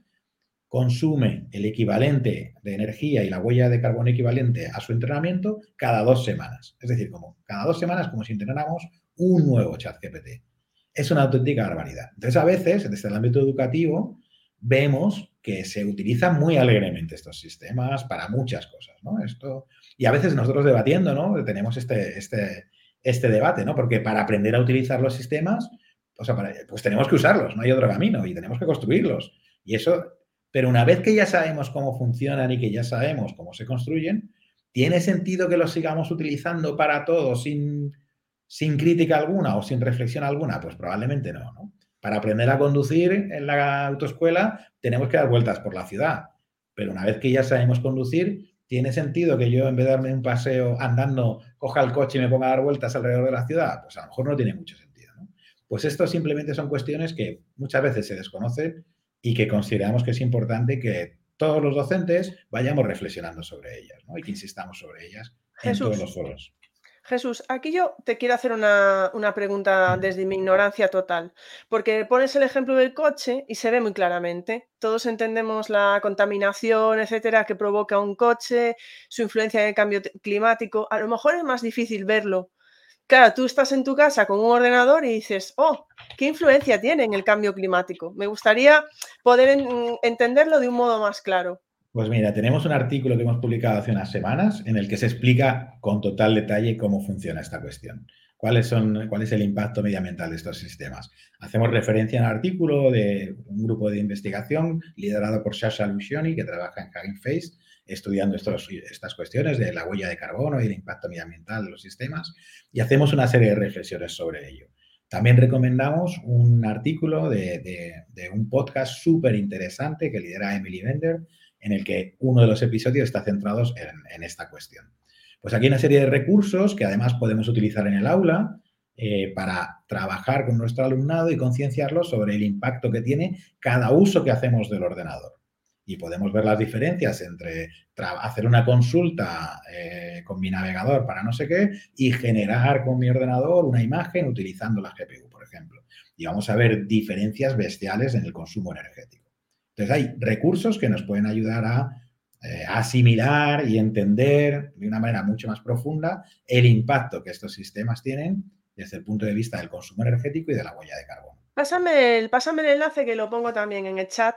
consume el equivalente de energía y la huella de carbono equivalente a su entrenamiento cada dos semanas. Es decir, como cada dos semanas, como si entrenáramos un nuevo chat GPT. Es una auténtica barbaridad. Entonces, a veces, desde el ámbito educativo, vemos que se utilizan muy alegremente estos sistemas para muchas cosas, ¿no? Esto, y a veces nosotros debatiendo, ¿no? Tenemos este, este, este debate, ¿no? Porque para aprender a utilizar los sistemas, o sea, pues tenemos que usarlos, no hay otro camino y tenemos que construirlos. Y eso pero una vez que ya sabemos cómo funcionan y que ya sabemos cómo se construyen, ¿tiene sentido que los sigamos utilizando para todo sin, sin crítica alguna o sin reflexión alguna? Pues probablemente no, no. Para aprender a conducir en la autoescuela tenemos que dar vueltas por la ciudad, pero una vez que ya sabemos conducir, ¿Tiene sentido que yo en vez de darme un paseo andando, coja el coche y me ponga a dar vueltas alrededor de la ciudad? Pues a lo mejor no tiene mucho sentido. ¿no? Pues esto simplemente son cuestiones que muchas veces se desconocen y que consideramos que es importante que todos los docentes vayamos reflexionando sobre ellas ¿no? y que insistamos sobre ellas en todos los foros. Jesús, aquí yo te quiero hacer una, pregunta desde mi ignorancia total, porque pones el ejemplo del coche y se ve muy claramente. Todos entendemos la contaminación, etcétera, que provoca un coche, su influencia en el cambio climático. A lo mejor es más difícil verlo. Claro, tú estás en tu casa con un ordenador y dices, oh, ¿qué influencia tiene en el cambio climático? Me gustaría poder entenderlo de un modo más claro. Pues mira, tenemos un artículo que hemos publicado hace unas semanas en el que se explica con total detalle cómo funciona esta cuestión. ¿Cuáles son, ¿Cuál es el impacto medioambiental de estos sistemas? Hacemos referencia al artículo de un grupo de investigación liderado por Sasha Lucioni, que trabaja en Hugging Face, estudiando estas cuestiones de la huella de carbono y el impacto medioambiental de los sistemas, y hacemos una serie de reflexiones sobre ello. También recomendamos un artículo de, de un podcast súper interesante que lidera Emily Bender, en el que uno de los episodios está centrado en, esta cuestión. Pues aquí hay una serie de recursos que además podemos utilizar en el aula eh, para trabajar con nuestro alumnado y concienciarlo sobre el impacto que tiene cada uso que hacemos del ordenador. Y podemos ver las diferencias entre hacer una consulta eh, con mi navegador para no sé qué y generar con mi ordenador una imagen utilizando la GPU, por ejemplo. Y vamos a ver diferencias bestiales en el consumo energético. Entonces hay recursos que nos pueden ayudar a eh, asimilar y entender de una manera mucho más profunda el impacto que estos sistemas tienen desde el punto de vista del consumo energético y de la huella de carbono. Pásame el, pásame el enlace que lo pongo también en el chat,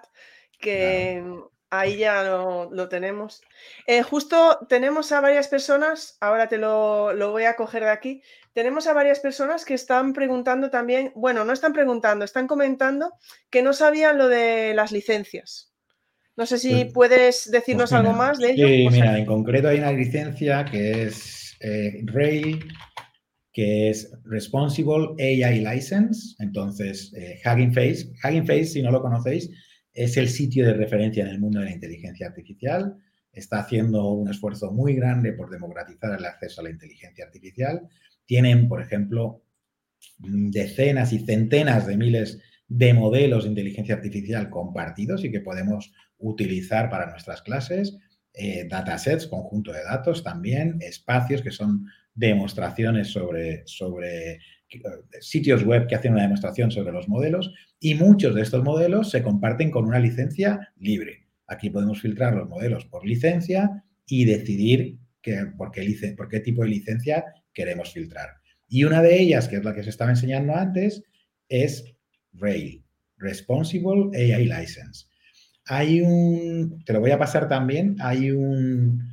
que ahí ya lo, tenemos. Eh, justo tenemos a varias personas, ahora te lo, lo voy a coger de aquí, tenemos a varias personas que están preguntando también, bueno, no están preguntando, están comentando que no sabían lo de las licencias. No sé si pues, puedes decirnos pues algo más de ello. Sí, mira, en concreto hay una licencia que es eh, Rail, que es Responsible AI License. Entonces, eh, Hugging Face, Hugging Face, si no lo conocéis, es el sitio de referencia en el mundo de la inteligencia artificial. Está haciendo un esfuerzo muy grande por democratizar el acceso a la inteligencia artificial. Tienen, por ejemplo, decenas y centenas de miles de modelos de inteligencia artificial compartidos y que podemos utilizar para nuestras clases, eh, datasets, conjunto de datos también, espacios que son demostraciones sobre, sobre eh, sitios web que hacen una demostración sobre los modelos y muchos de estos modelos se comparten con una licencia libre. Aquí podemos filtrar los modelos por licencia y decidir por, qué, por qué tipo de licencia queremos filtrar. Y una de ellas, que es la que se estaba enseñando antes, es RAIL, Responsible AI License. Hay un, te lo voy a pasar también, hay un,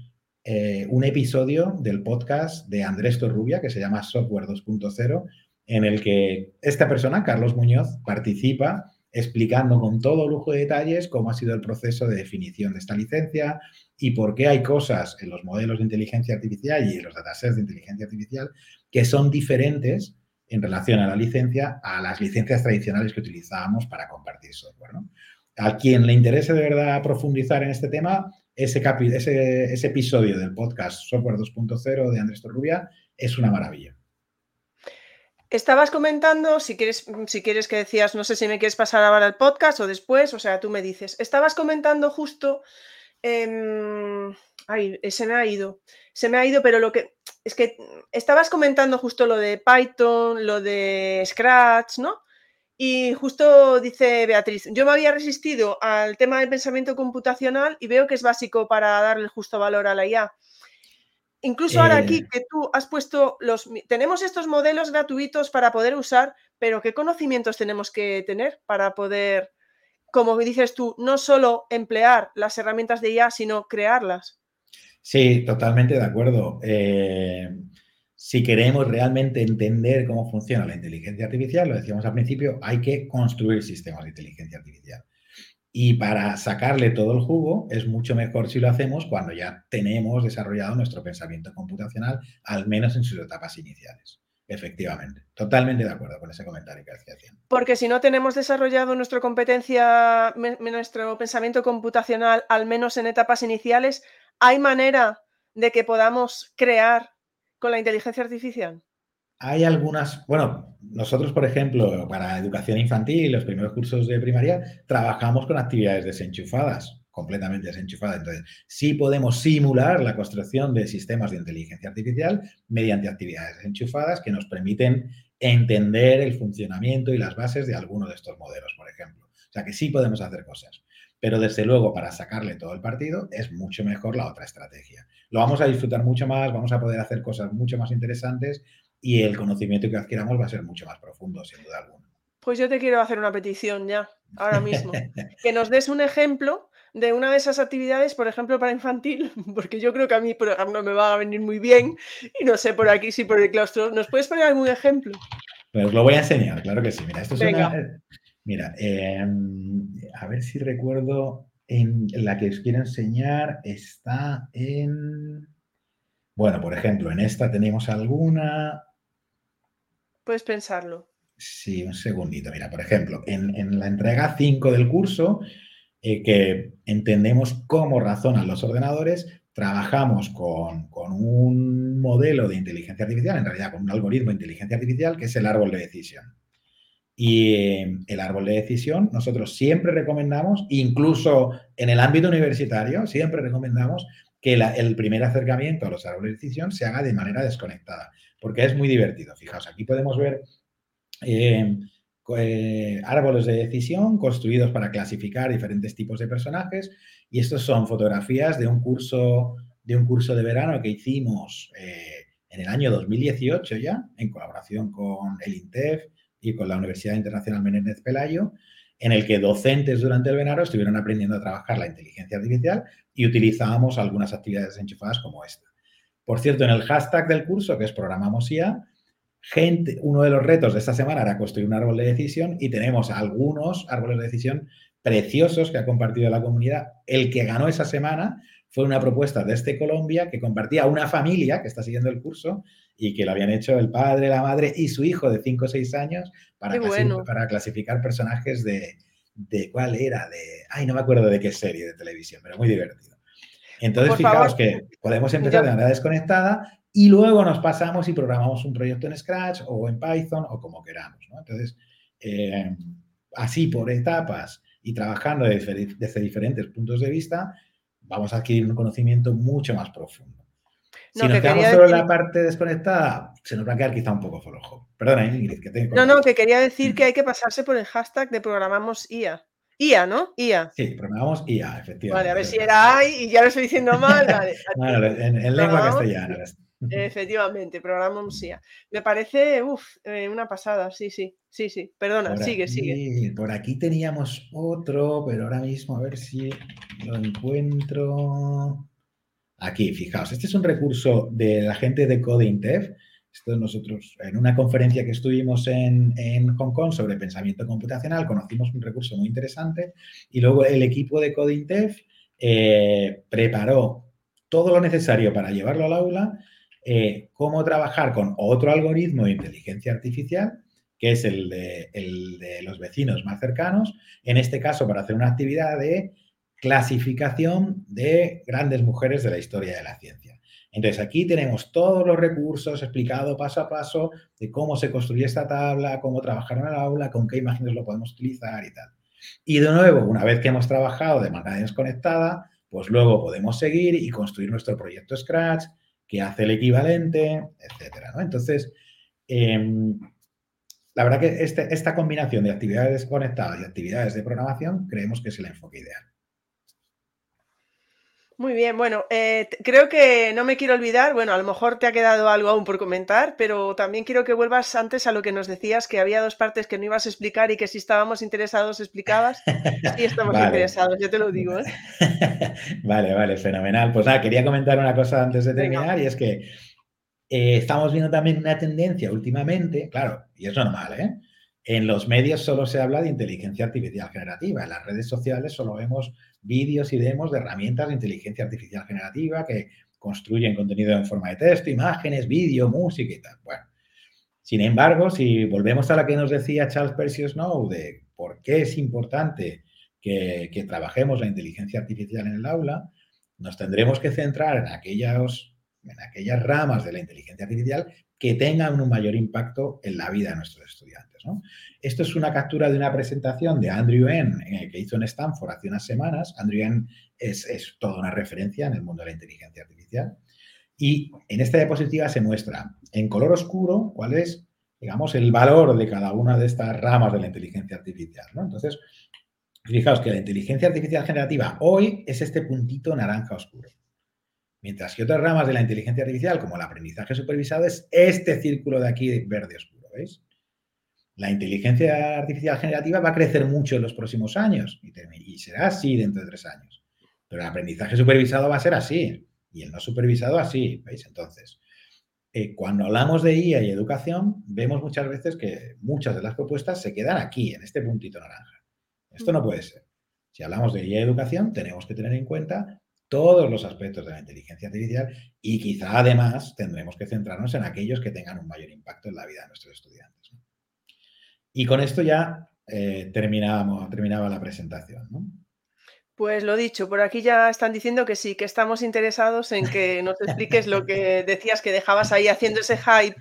eh, un episodio del podcast de Andrés Torrubia que se llama Software 2.0, en el que esta persona, Carlos Muñoz, participa explicando con todo lujo de detalles cómo ha sido el proceso de definición de esta licencia y por qué hay cosas en los modelos de inteligencia artificial y en los datasets de inteligencia artificial que son diferentes en relación a la licencia a las licencias tradicionales que utilizábamos para compartir software. A quien le interese de verdad profundizar en este tema, ese, episodio del podcast Software 2.0 de Andrés Torrubia es una maravilla. Estabas comentando, si quieres, si quieres que decías, no sé si me quieres pasar ahora el podcast o después, o sea, tú me dices. Estabas comentando justo. ay, se me ha ido. Se me ha ido, pero lo que. Es que estabas comentando justo lo de Python, lo de Scratch, ¿no? Y justo dice Beatriz, yo me había resistido al tema del pensamiento computacional y veo que es básico para darle justo valor a la IA. Incluso ahora aquí eh. que tú has puesto los... Tenemos estos modelos gratuitos para poder usar, pero ¿qué conocimientos tenemos que tener para poder, como dices tú, no solo emplear las herramientas de IA, sino crearlas? Sí, totalmente de acuerdo. Eh, si queremos realmente entender cómo funciona la inteligencia artificial, lo decíamos al principio, hay que construir sistemas de inteligencia artificial. Y para sacarle todo el jugo es mucho mejor si lo hacemos cuando ya tenemos desarrollado nuestro pensamiento computacional, al menos en sus etapas iniciales. Efectivamente, totalmente de acuerdo con ese comentario que hacía. Porque si no tenemos desarrollado nuestra competencia, nuestro pensamiento computacional, al menos en etapas iniciales, ¿hay manera de que podamos crear con la inteligencia artificial? Hay algunas, bueno, nosotros, por ejemplo, para educación infantil, los primeros cursos de primaria, trabajamos con actividades desenchufadas, completamente desenchufadas. Entonces, sí podemos simular la construcción de sistemas de inteligencia artificial mediante actividades desenchufadas que nos permiten entender el funcionamiento y las bases de alguno de estos modelos, por ejemplo. O sea que sí podemos hacer cosas. Pero desde luego, para sacarle todo el partido, es mucho mejor la otra estrategia. Lo vamos a disfrutar mucho más, vamos a poder hacer cosas mucho más interesantes y el conocimiento que adquiramos va a ser mucho más profundo, sin duda alguna. Pues yo te quiero hacer una petición ya, ahora mismo. *laughs* que nos des un ejemplo de una de esas actividades, por ejemplo, para infantil, *laughs* porque yo creo que a mí, por ejemplo, me va a venir muy bien y no sé por aquí si por el claustro. ¿Nos puedes poner algún ejemplo? Pues lo voy a enseñar, claro que sí. Mira, esto es una, Mira, em, a ver si recuerdo, en la que os quiero enseñar está en... Bueno, por ejemplo, en esta tenemos alguna... Puedes pensarlo. Sí, un segundito. Mira, por ejemplo, en, la entrega 5 del curso, eh, que entendemos cómo razonan los ordenadores, trabajamos con, un modelo de inteligencia artificial, en realidad con un algoritmo de inteligencia artificial, que es el árbol de decisión. Y eh, el árbol de decisión, nosotros siempre recomendamos, incluso en el ámbito universitario, siempre recomendamos que el primer acercamiento a los árboles de decisión se haga de manera desconectada, porque es muy divertido. Fijaos, aquí podemos ver eh, eh, árboles de decisión construidos para clasificar diferentes tipos de personajes y estos son fotografías de un curso de, un curso de verano que hicimos en el año 2018 ya, en colaboración con el INTEF, y con la Universidad Internacional Menéndez Pelayo, en el que docentes durante el verano estuvieron aprendiendo a trabajar la inteligencia artificial y utilizábamos algunas actividades enchufadas como esta. Por cierto, en el hashtag del curso, que es Programamos IA, gente, uno de los retos de esta semana era construir un árbol de decisión y tenemos algunos árboles de decisión preciosos que ha compartido la comunidad. El que ganó esa semana fue una propuesta desde Colombia que compartía una familia que está siguiendo el curso y que lo habían hecho el padre, la madre y su hijo de 5 o 6 años para, para clasificar personajes de, de, cuál era, de, ay, no me acuerdo de qué serie de televisión, pero muy divertido. Entonces, fijaos que podemos empezar de manera desconectada y luego nos pasamos y programamos un proyecto en Scratch o en Python o como queramos. Entonces, eh, así por etapas y trabajando desde, desde diferentes puntos de vista, vamos a adquirir un conocimiento mucho más profundo. Si nos quedamos solo en la parte desconectada, se nos va a quedar quizá un poco flojo. Perdona, Ingrid, que tengo. No, no, que quería decir que hay que pasarse por el hashtag de programamos IA. IA, ¿no? IA. Sí, programamos IA, efectivamente. Vale, a ver si era AI y ya lo estoy diciendo mal. *laughs* Vale, en, lengua castellana. Efectivamente, programamos IA. Me parece, uff, eh, una pasada, sí, sí, sí, sí. Perdona, sigue, sigue. Por aquí teníamos otro, pero ahora mismo a ver si lo encuentro. Aquí, fijaos, este es un recurso de la gente de CodingTev. Esto nosotros, en una conferencia que estuvimos en, Hong Kong sobre pensamiento computacional, conocimos un recurso muy interesante y luego el equipo de CodingTev eh, preparó todo lo necesario para llevarlo al aula, eh, cómo trabajar con otro algoritmo de inteligencia artificial, que es el de los vecinos más cercanos, en este caso para hacer una actividad de clasificación de grandes mujeres de la historia de la ciencia. Entonces, aquí tenemos todos los recursos explicados paso a paso de cómo se construye esta tabla, cómo trabajar en el aula, con qué imágenes lo podemos utilizar y tal. Y de nuevo, una vez que hemos trabajado de manera desconectada, pues luego podemos seguir y construir nuestro proyecto Scratch, que hace el equivalente, etcétera. Entonces, em, la verdad que este, esta combinación de actividades desconectadas y actividades de programación creemos que es el enfoque ideal. Muy bien, bueno, eh, creo que no me quiero olvidar, bueno, a lo mejor te ha quedado algo aún por comentar, pero también quiero que vuelvas antes a lo que nos decías, que había dos partes que no ibas a explicar y que si estábamos interesados explicabas. *laughs* Sí, estamos interesados, yo te lo digo. ¿eh? *laughs* vale, vale, fenomenal. Pues nada, quería comentar una cosa antes de terminar y es que eh, estamos viendo también una tendencia últimamente, claro, y es normal, ¿eh? En los medios solo se habla de inteligencia artificial generativa, en las redes sociales solo vemos vídeos y demos de herramientas de inteligencia artificial generativa que construyen contenido en forma de texto, imágenes, vídeo, música y tal. Bueno, sin embargo, si volvemos a la que nos decía Charles Percy Snow de por qué es importante que, trabajemos la inteligencia artificial en el aula, nos tendremos que centrar en, aquellas, en aquellas ramas de la inteligencia artificial que tengan un mayor impacto en la vida de nuestros estudiantes. Esto es una captura de una presentación de Andrew N. Eh, que hizo en Stanford hace unas semanas. Andrew N. Es, es toda una referencia en el mundo de la inteligencia artificial. Y en esta diapositiva se muestra en color oscuro cuál es, digamos, el valor de cada una de estas ramas de la inteligencia artificial. Entonces, fijaos que la inteligencia artificial generativa hoy es este puntito naranja oscuro. Mientras que otras ramas de la inteligencia artificial, como el aprendizaje supervisado, es este círculo de aquí verde oscuro, ¿veis? La inteligencia artificial generativa va a crecer mucho en los próximos años y, será así dentro de tres años. Pero el aprendizaje supervisado va a ser así y el no supervisado así, ¿veis? Entonces, eh, cuando hablamos de IA y educación, vemos muchas veces que muchas de las propuestas se quedan aquí, en este puntito naranja. Esto no puede ser. Si hablamos de IA y educación, tenemos que tener en cuenta todos los aspectos de la inteligencia artificial y quizá además tendremos que centrarnos en aquellos que tengan un mayor impacto en la vida de nuestros estudiantes. Y con esto ya eh, terminaba la presentación. Pues lo dicho, por aquí ya están diciendo que sí, que estamos interesados en que nos *laughs* expliques lo que decías que dejabas ahí haciendo ese hype.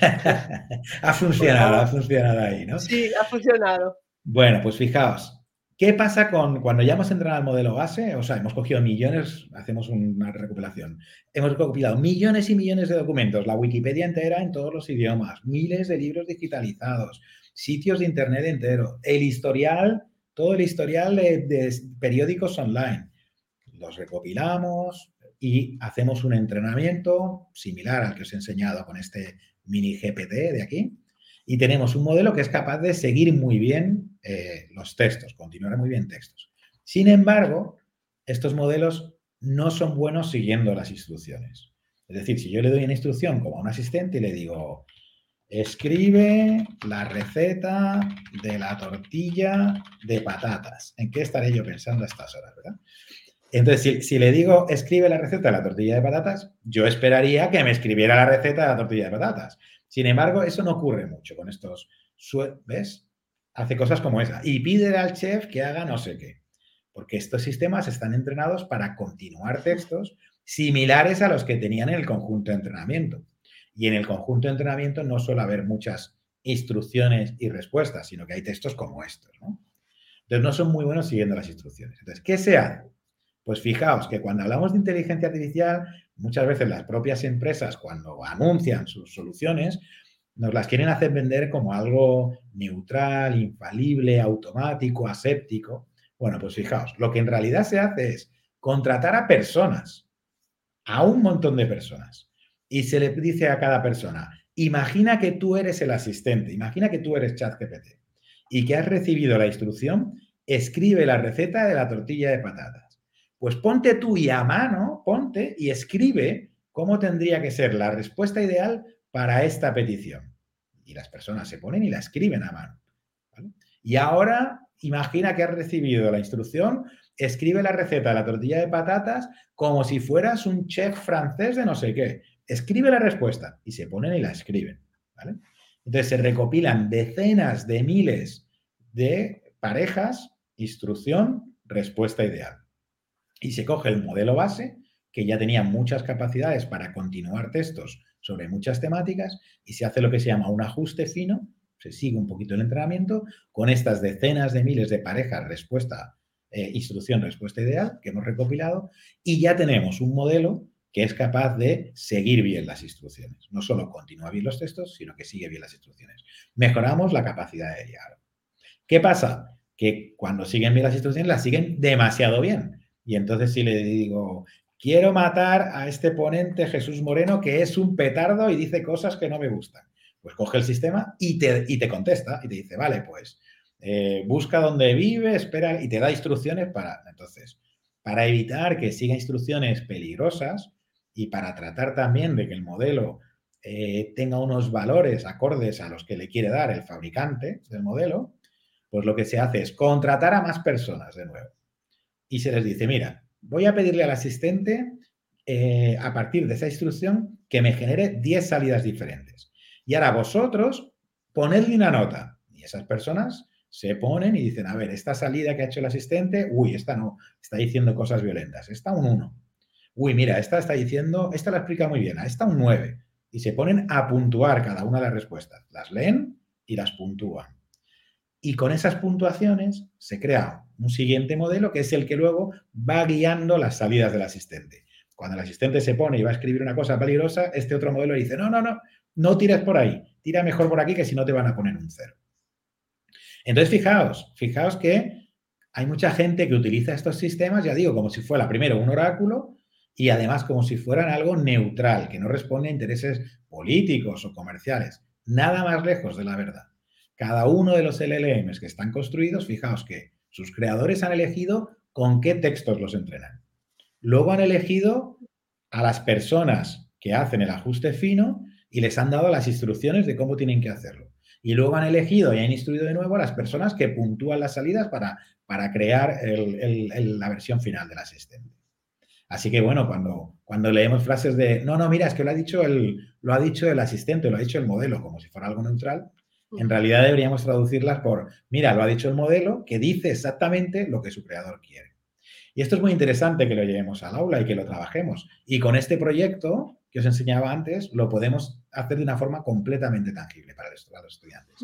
*laughs* ha funcionado, ha funcionado ahí, ¿no? Sí, ha funcionado. Bueno, pues fijaos, ¿Qué pasa con cuando ya hemos entrado al modelo base? O sea, hemos cogido millones, hacemos una recopilación. Hemos recopilado millones y millones de documentos, la Wikipedia entera en todos los idiomas, miles de libros digitalizados, sitios de internet entero, el historial, todo el historial de, periódicos online. Los recopilamos y hacemos un entrenamiento similar al que os he enseñado con este mini GPT de aquí y tenemos un modelo que es capaz de seguir muy bien eh, los textos, continuar muy bien textos. Sin embargo, estos modelos no son buenos siguiendo las instrucciones. Es decir, si yo le doy una instrucción como a un asistente y le digo, escribe la receta de la tortilla de patatas, ¿en qué estaré yo pensando a estas horas, verdad? Entonces, si, si, le digo, escribe la receta de la tortilla de patatas, yo esperaría que me escribiera la receta de la tortilla de patatas. Sin embargo, eso no ocurre mucho con estos. ¿Ves? Hace cosas como esa. Y pide al chef que haga no sé qué. Porque estos sistemas están entrenados para continuar textos similares a los que tenían en el conjunto de entrenamiento. Y en el conjunto de entrenamiento no suele haber muchas instrucciones y respuestas, sino que hay textos como estos. ¿no? Entonces no son muy buenos siguiendo las instrucciones. Entonces, ¿qué se hace? Pues fijaos que cuando hablamos de inteligencia artificial, muchas veces las propias empresas, cuando anuncian sus soluciones, nos las quieren hacer vender como algo neutral, infalible, automático, aséptico. Bueno, pues fijaos, lo que en realidad se hace es contratar a personas, a un montón de personas, y se le dice a cada persona, imagina que tú eres el asistente, imagina que tú eres ChatGPT y que has recibido la instrucción, escribe la receta de la tortilla de patatas. Pues ponte tú y a mano, ponte y escribe cómo tendría que ser la respuesta ideal para esta petición. Y las personas se ponen y la escriben a mano. Y ahora, imagina que has recibido la instrucción, escribe la receta de la tortilla de patatas como si fueras un chef francés de no sé qué. Escribe la respuesta y se ponen y la escriben. Entonces se recopilan decenas de miles de parejas, instrucción, respuesta ideal y se coge el modelo base, que ya tenía muchas capacidades para continuar textos sobre muchas temáticas, y se hace lo que se llama un ajuste fino, se sigue un poquito el entrenamiento, con estas decenas de miles de parejas, respuesta, eh, instrucción, respuesta ideal, que hemos recopilado, y ya tenemos un modelo que es capaz de seguir bien las instrucciones. No solo continúa bien los textos, sino que sigue bien las instrucciones. Mejoramos la capacidad de diálogo. ¿Qué pasa? Que cuando siguen bien las instrucciones, las siguen demasiado bien. Y entonces si le digo, quiero matar a este ponente Jesús Moreno que es un petardo y dice cosas que no me gustan. Pues coge el sistema y te, y te contesta y te dice, vale, pues eh, busca dónde vive, espera y te da instrucciones para... Entonces, para evitar que siga instrucciones peligrosas y para tratar también de que el modelo eh, tenga unos valores acordes a los que le quiere dar el fabricante del modelo, pues lo que se hace es contratar a más personas de nuevo y se les dice, mira, voy a pedirle al asistente eh, a partir de esa instrucción que me genere 10 salidas diferentes. Y ahora vosotros ponedle una nota. Y esas personas se ponen y dicen, a ver, esta salida que ha hecho el asistente, uy, esta no, está diciendo cosas violentas, está un 1. uy, mira, esta está diciendo, esta la explica muy bien, a esta un 9. Y se ponen a puntuar cada una de las respuestas. Las leen y las puntúan. Y con esas puntuaciones se crea un siguiente modelo que es el que luego va guiando las salidas del asistente. Cuando el asistente se pone y va a escribir una cosa peligrosa, este otro modelo dice, no, no, no, no tires por ahí, tira mejor por aquí que si no te van a poner un cero. Entonces, fijaos, fijaos que hay mucha gente que utiliza estos sistemas, ya digo, como si fuera primero un oráculo y además como si fueran algo neutral, que no responde a intereses políticos o comerciales. Nada más lejos de la verdad. Cada uno de los LLMs que están construidos, fijaos que sus creadores han elegido con qué textos los entrenan. Luego han elegido a las personas que hacen el ajuste fino y les han dado las instrucciones de cómo tienen que hacerlo. Y luego han elegido y han instruido de nuevo a las personas que puntúan las salidas para, para crear la versión final del asistente. Así que bueno, cuando, cuando leemos frases de, no, no, mira, es que lo ha, dicho el, lo ha dicho el asistente, lo ha dicho el modelo, como si fuera algo neutral, en realidad deberíamos traducirlas por, mira, lo ha dicho el modelo que dice exactamente lo que su creador quiere. Y esto es muy interesante que lo llevemos al aula y que lo trabajemos. Y con este proyecto que os enseñaba antes, lo podemos hacer de una forma completamente tangible para los estudiantes.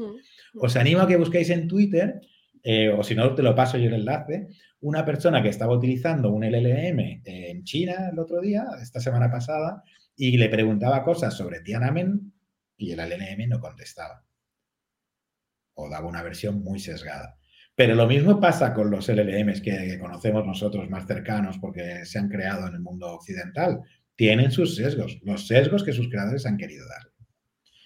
Os animo a que busquéis en Twitter, eh, o si no, te lo paso yo el enlace, una persona que estaba utilizando un LLM en China el otro día, esta semana pasada, y le preguntaba cosas sobre Tiananmen y el LLM no contestaba o daba una versión muy sesgada. Pero lo mismo pasa con los LLMs que conocemos nosotros más cercanos porque se han creado en el mundo occidental. Tienen sus sesgos, los sesgos que sus creadores han querido dar.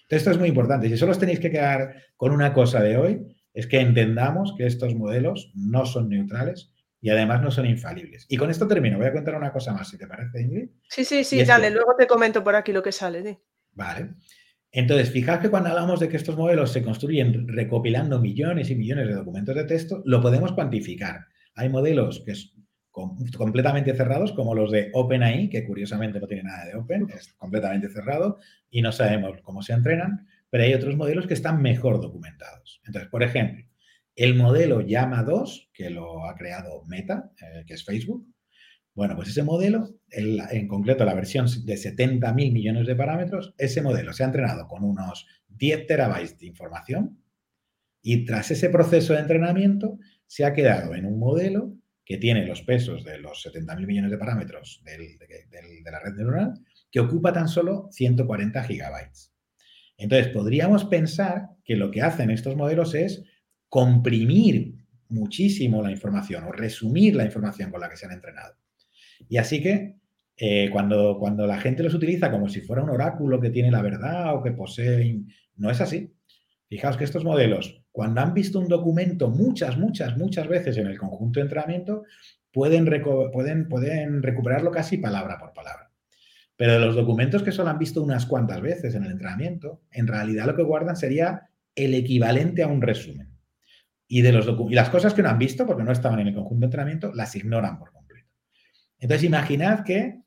Esto es muy importante. Si solo os tenéis que quedar con una cosa de hoy, es que entendamos que estos modelos no son neutrales y además no son infalibles. Y con esto termino. Voy a contar una cosa más, si te parece, Ingrid. Sí, sí, sí, dale. Luego te comento por aquí lo que sale. Vale. Entonces, fijaos que cuando hablamos de que estos modelos se construyen recopilando millones y millones de documentos de texto, lo podemos cuantificar. Hay modelos que son completamente cerrados, como los de OpenAI, que curiosamente no tiene nada de Open, es completamente cerrado y no sabemos cómo se entrenan, pero hay otros modelos que están mejor documentados. Entonces, por ejemplo, el modelo Llama 2, que lo ha creado Meta, eh, que es Facebook, bueno, pues ese modelo, en concreto la versión de 70 mil millones de parámetros, ese modelo se ha entrenado con unos 10 terabytes de información y tras ese proceso de entrenamiento se ha quedado en un modelo que tiene los pesos de los 70 mil millones de parámetros de, la red neuronal que ocupa tan solo 140 gigabytes. Entonces, podríamos pensar que lo que hacen estos modelos es comprimir muchísimo la información o resumir la información con la que se han entrenado. Y así que eh, cuando, cuando la gente los utiliza como si fuera un oráculo que tiene la verdad o que posee, no es así. Fijaos que estos modelos, cuando han visto un documento muchas, muchas, muchas veces en el conjunto de entrenamiento, pueden, pueden, pueden recuperarlo casi palabra por palabra. Pero de los documentos que solo han visto unas cuantas veces en el entrenamiento, en realidad lo que guardan sería el equivalente a un resumen. Y, de los y las cosas que no han visto, porque no estaban en el conjunto de entrenamiento, las ignoran por entonces, imaginad que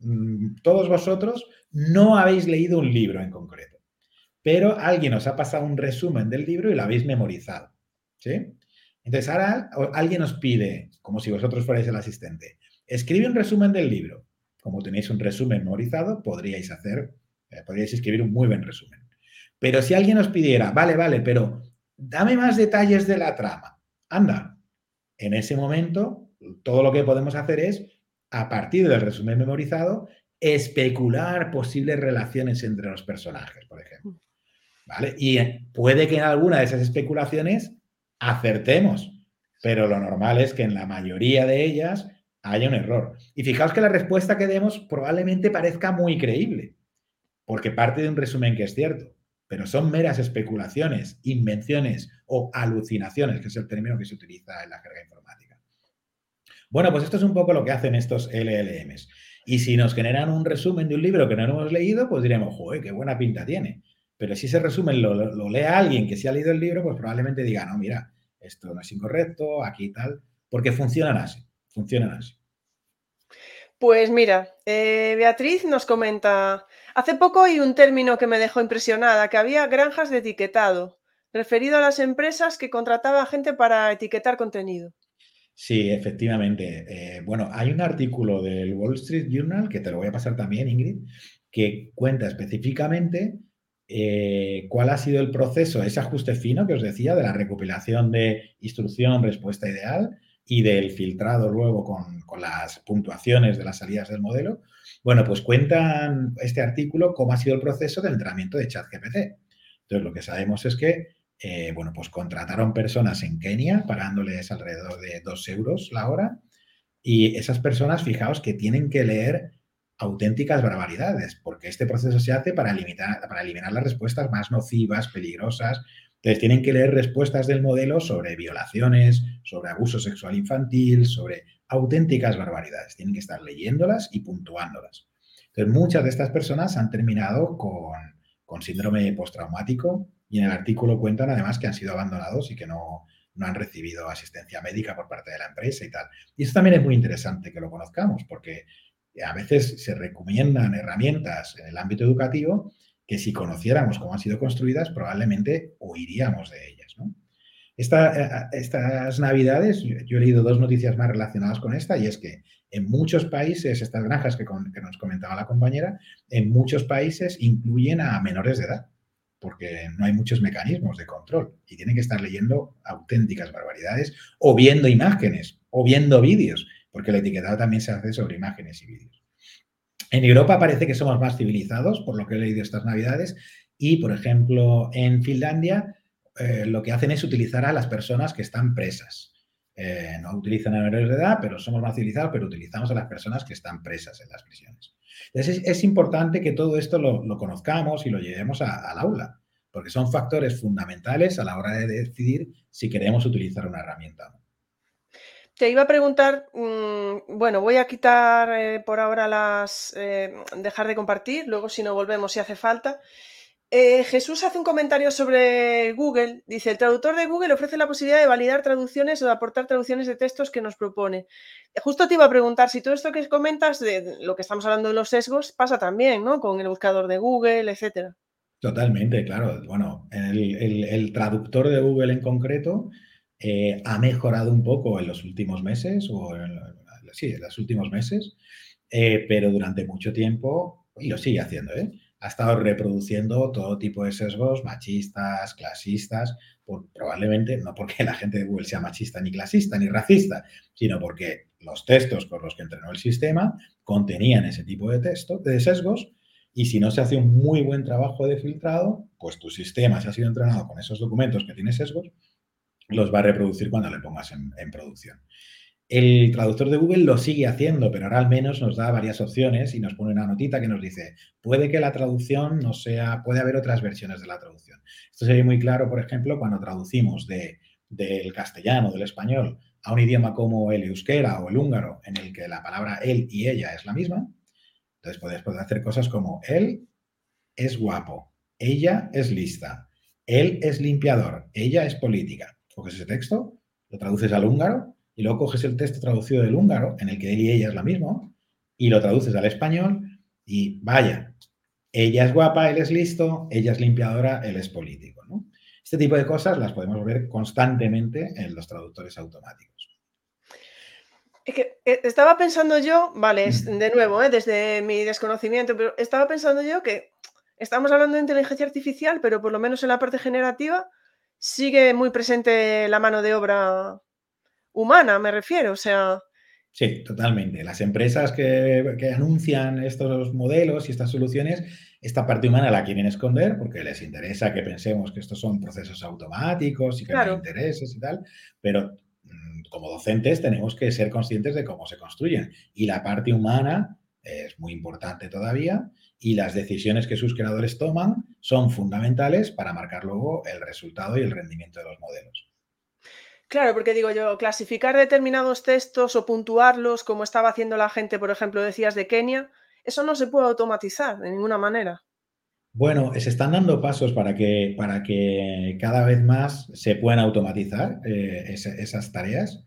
mm, todos vosotros no habéis leído un libro en concreto, pero alguien os ha pasado un resumen del libro y lo habéis memorizado. ¿sí? Entonces, ahora alguien os pide, como si vosotros fuerais el asistente, escribe un resumen del libro. Como tenéis un resumen memorizado, podríais hacer, eh, podríais escribir un muy buen resumen. Pero si alguien os pidiera, vale, vale, pero dame más detalles de la trama, anda, en ese momento todo lo que podemos hacer es a partir del resumen memorizado, especular posibles relaciones entre los personajes, por ejemplo. Mm. ¿Vale? Y puede que en alguna de esas especulaciones acertemos, pero lo normal es que en la mayoría de ellas haya un error. Y fijaos que la respuesta que demos probablemente parezca muy creíble, porque parte de un resumen que es cierto, pero son meras especulaciones, invenciones o alucinaciones, que es el término que se utiliza en la jerga. Bueno, pues esto es un poco lo que hacen estos LLMs. Y si nos generan un resumen de un libro que no hemos leído, pues diremos, joder, qué buena pinta tiene. Pero si ese resumen lo, lo, lea alguien que sí ha leído el libro, pues probablemente diga, no, mira, esto no es incorrecto, aquí tal, porque funcionan así, funcionan así. Pues mira, eh, Beatriz nos comenta, hace poco hay un término que me dejó impresionada, que había granjas de etiquetado, referido a las empresas que contrataba gente para etiquetar contenido. Sí, efectivamente. Eh, bueno, hay un artículo del Wall Street Journal, que te lo voy a pasar también, Ingrid, que cuenta específicamente eh, cuál ha sido el proceso, ese ajuste fino que os decía de la recopilación de instrucción, respuesta ideal y del filtrado luego con, con las puntuaciones de las salidas del modelo. Bueno, pues cuentan este artículo cómo ha sido el proceso de entrenamiento de ChatGPT. Entonces, lo que sabemos es que eh, bueno, pues contrataron personas en Kenia pagándoles alrededor de 2 euros la hora y esas personas, fijaos que tienen que leer auténticas barbaridades, porque este proceso se hace para, para eliminar las respuestas más nocivas, peligrosas. Entonces, tienen que leer respuestas del modelo sobre violaciones, sobre abuso sexual infantil, sobre auténticas barbaridades. Tienen que estar leyéndolas y puntuándolas. Entonces, muchas de estas personas han terminado con, con síndrome postraumático y en el artículo cuentan además que han sido abandonados y que no, han recibido asistencia médica por parte de la empresa y tal. Y eso también es muy interesante que lo conozcamos porque a veces se recomiendan herramientas en el ámbito educativo que si conociéramos cómo han sido construidas probablemente huiríamos de ellas. Eh, estas navidades, yo he leído dos noticias más relacionadas con esta y es que en muchos países, estas granjas que nos comentaba la compañera, en muchos países incluyen a menores de edad porque no hay muchos mecanismos de control y tienen que estar leyendo auténticas barbaridades o viendo imágenes o viendo vídeos, porque el etiquetado también se hace sobre imágenes y vídeos. En Europa parece que somos más civilizados, por lo que he leído estas navidades, y por ejemplo en Finlandia eh, lo que hacen es utilizar a las personas que están presas. Eh, no utilizan a menores de edad, pero somos más civilizados, pero utilizamos a las personas que están presas en las prisiones. Entonces, es, importante que todo esto lo, conozcamos y lo llevemos al aula, porque son factores fundamentales a la hora de decidir si queremos utilizar una herramienta o no. Te iba a preguntar, mm, bueno, voy a quitar eh, por ahora las, eh, dejar de compartir, luego si no volvemos si hace falta. Eh, Jesús hace un comentario sobre Google. Dice, el traductor de Google ofrece la posibilidad de validar traducciones o de aportar traducciones de textos que nos propone. Justo te iba a preguntar si todo esto que comentas de lo que estamos hablando de los sesgos pasa también, ¿no? Con el buscador de Google, etcétera. Totalmente, claro. Bueno, el, traductor de Google en concreto eh, ha mejorado un poco en los últimos meses, o sí, en los últimos meses, eh, pero durante mucho tiempo, y lo sigue haciendo, ¿eh? Ha estado reproduciendo todo tipo de sesgos machistas, clasistas, probablemente no porque la gente de Google sea machista ni clasista ni racista, sino porque los textos con los que entrenó el sistema contenían ese tipo de texto, de sesgos, y si no se hace un muy buen trabajo de filtrado, pues tu sistema, si ha sido entrenado con esos documentos que tienen sesgos, los va a reproducir cuando le pongas en producción. El traductor de Google lo sigue haciendo, pero ahora al menos nos da varias opciones y nos pone una notita que nos dice, puede que la traducción no sea, puede haber otras versiones de la traducción. Esto se ve muy claro, por ejemplo, cuando traducimos de, del castellano, del español, a un idioma como el euskera o el húngaro, en el que la palabra él y ella es la misma. Entonces puedes, poder hacer cosas como él es guapo, ella es lista, él es limpiador, ella es política. Coges ese texto, lo traduces al húngaro y luego coges el texto traducido del húngaro, en el que él y ella es la misma, y lo traduces al español y vaya, ella es guapa, él es listo, ella es limpiadora, él es político. Este tipo de cosas las podemos ver constantemente en los traductores automáticos. que eh, estaba pensando yo, vale, de nuevo, eh, desde mi desconocimiento, pero estaba pensando yo que estamos hablando de inteligencia artificial, pero por lo menos en la parte generativa sigue muy presente la mano de obra humana, me refiero, o sea... Sí, totalmente. Las empresas que, anuncian estos modelos y estas soluciones, esta parte humana la quieren esconder porque les interesa que pensemos que estos son procesos automáticos y que hay intereses y tal, pero mm, como docentes tenemos que ser conscientes de cómo se construyen. Y la parte humana es muy importante todavía y las decisiones que sus creadores toman son fundamentales para marcar luego el resultado y el rendimiento de los modelos. Claro, porque digo yo, clasificar determinados textos o puntuarlos como estaba haciendo la gente, por ejemplo, decías de Kenia, eso no se puede automatizar de ninguna manera. Bueno, se están dando pasos para que, para que cada vez más se puedan automatizar eh, esas tareas.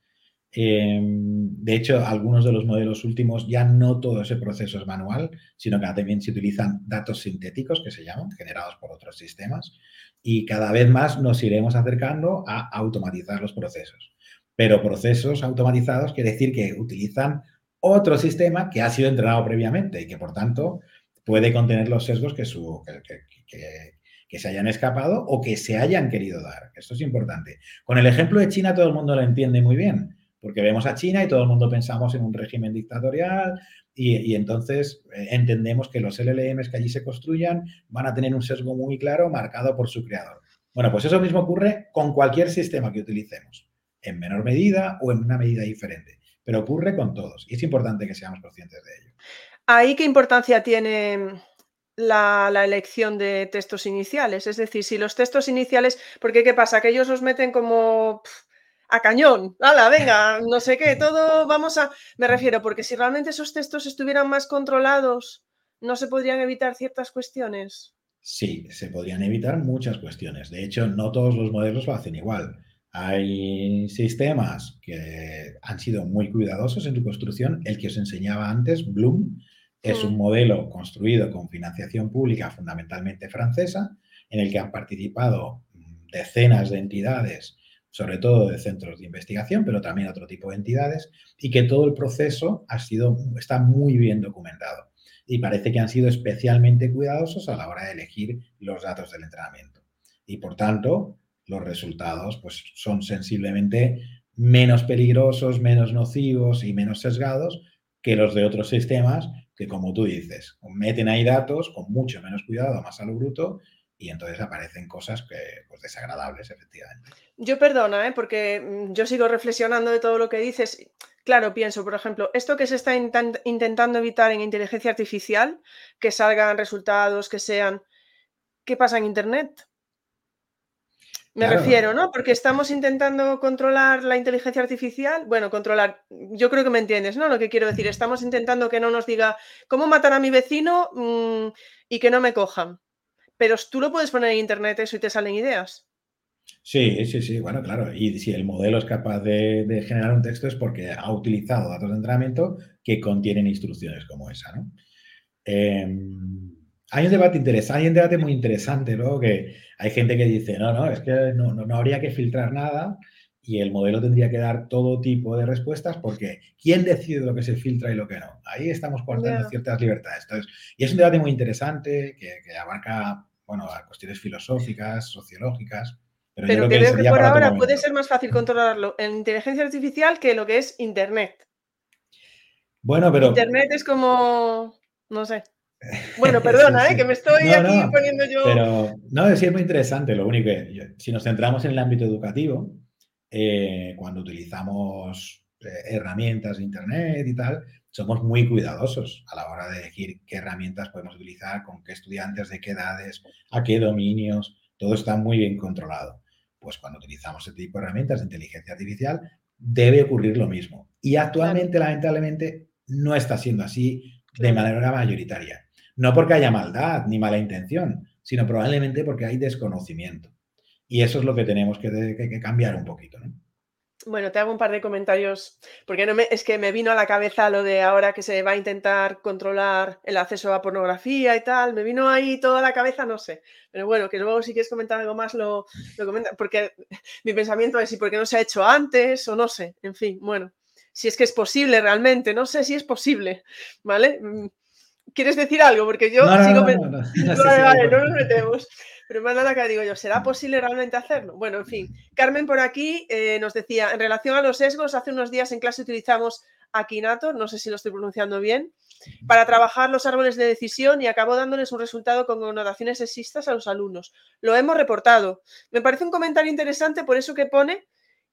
Em, de hecho, algunos de los modelos últimos ya no todo ese proceso es manual, sino que también se utilizan datos sintéticos que se llaman, generados por otros sistemas y cada vez más nos iremos acercando a automatizar los procesos. pero procesos automatizados quiere decir que utilizan otro sistema que ha sido entrenado previamente y que, por tanto, puede contener los sesgos que, que, se hayan escapado o que se hayan querido dar. Esto es importante. Con el ejemplo de China todo el mundo lo entiende muy bien, porque vemos a China y todo el mundo pensamos en un régimen dictatorial y, entonces eh, entendemos que los LLMs que allí se construyan van a tener un sesgo muy claro marcado por su creador. Bueno, pues eso mismo ocurre con cualquier sistema que utilicemos, en menor medida o en una medida diferente, pero ocurre con todos y es importante que seamos conscientes de ello. ¿Ahí qué importancia tiene la, elección de textos iniciales? Es decir, si los textos iniciales, porque ¿qué pasa? Que ellos los meten como a cañón, ¡hala, venga! No sé qué, todo vamos a... Me refiero, porque si realmente esos textos estuvieran más controlados, ¿no se podrían evitar ciertas cuestiones? Sí, se podrían evitar muchas cuestiones. De hecho, no todos los modelos lo hacen igual. Hay sistemas que han sido muy cuidadosos en su construcción. El que os enseñaba antes, Bloom, es un mm. modelo construido con financiación pública fundamentalmente francesa, en el que han participado decenas de entidades, sobre todo de centros de investigación, pero también otro tipo de entidades, y que todo el proceso ha sido, está muy bien documentado. Y parece que han sido especialmente cuidadosos a la hora de elegir los datos del entrenamiento. Y por tanto, los resultados pues, son sensiblemente menos peligrosos, menos nocivos y menos sesgados que los de otros sistemas que, como tú dices, meten ahí datos con mucho menos cuidado, más a lo bruto, y entonces aparecen cosas que, pues, desagradables, efectivamente. Yo perdona, ¿eh? porque mm, yo sigo reflexionando de todo lo que dices. Claro, pienso, por ejemplo, esto que se está intentando evitar en inteligencia artificial, que salgan resultados que sean... ¿Qué pasa en Internet? Me refiero, ¿no? Porque estamos intentando controlar la inteligencia artificial. Bueno, controlar, yo creo que me entiendes, ¿no? Lo que quiero decir, estamos intentando que no nos diga cómo matar a mi vecino mm, y que no me cojan. Pero tú lo puedes poner en internet eso y te salen ideas. Sí, sí, sí, bueno, claro. Y si el modelo es capaz de, generar un texto es porque ha utilizado datos de entrenamiento que contienen instrucciones como esa, ¿no? Em, hay un debate interesante, hay muy interesante, ¿no? Que hay gente que dice, no, no, es que no, no, habría que filtrar nada y el modelo tendría que dar todo tipo de respuestas porque ¿quién decide lo que se filtra y lo que no? Ahí estamos cortando ciertas libertades. Entonces, y es un debate muy interesante que, abarca, bueno, cuestiones filosóficas, sociológicas. Pero, pero que, que por ahora puede ser más fácil controlarlo en inteligencia artificial que lo que es Internet. Bueno, pero... Internet es como, no sé. Bueno, *laughs* perdona, ¿eh? que me estoy aquí poniendo yo. Pero no, es muy interesante. Lo único que, si nos centramos en el ámbito educativo, eh, cuando utilizamos eh, herramientas de Internet y tal, somos muy cuidadosos a la hora de elegir qué herramientas podemos utilizar, con qué estudiantes, de qué edades, a qué dominios. Todo está muy bien controlado. Pues cuando utilizamos este tipo de herramientas de inteligencia artificial, debe ocurrir lo mismo. Y actualmente, lamentablemente, no está siendo así de manera mayoritaria. No porque haya maldad ni mala intención, sino probablemente porque hay desconocimiento. Y eso es lo que tenemos que, cambiar un poquito. Bueno, te hago un par de comentarios, porque no me, es que me vino a la cabeza lo de ahora que se va a intentar controlar el acceso a pornografía y tal, me vino ahí toda la cabeza, no sé. Pero bueno, que luego si quieres comentar algo más lo, lo comenta, porque *laughs* mi pensamiento es si por qué no se ha hecho antes o no sé, en fin, bueno, si es que es posible realmente, no sé si es posible, ¿vale? Mm, ¿Quieres decir algo? Porque yo sigo... No, no nos metemos. Pero más nada que digo yo, ¿será posible realmente hacerlo? Bueno, en fin. Carmen por aquí eh, nos decía, en relación a los sesgos, hace unos días en clase utilizamos Akinator, no sé si lo estoy pronunciando bien, para trabajar los árboles de decisión y acabó dándoles un resultado con connotaciones sexistas a los alumnos. Lo hemos reportado. Me parece un comentario interesante por eso que pone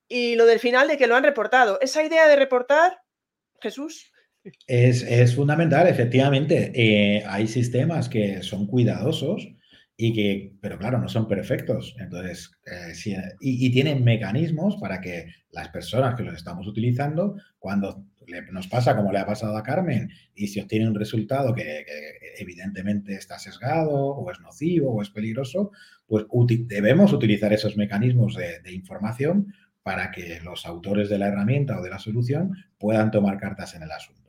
y lo del final de que lo han reportado. Esa idea de reportar, Jesús. Es, fundamental, efectivamente. Eh, hay sistemas que son cuidadosos y que, pero claro, no son perfectos. Entonces, eh, y, tienen mecanismos para que las personas que los estamos utilizando, cuando nos pasa como le ha pasado a Carmen, y si obtiene un resultado que, evidentemente está sesgado o es nocivo o es peligroso, pues debemos utilizar esos mecanismos de información para que los autores de la herramienta o de la solución puedan tomar cartas en el asunto.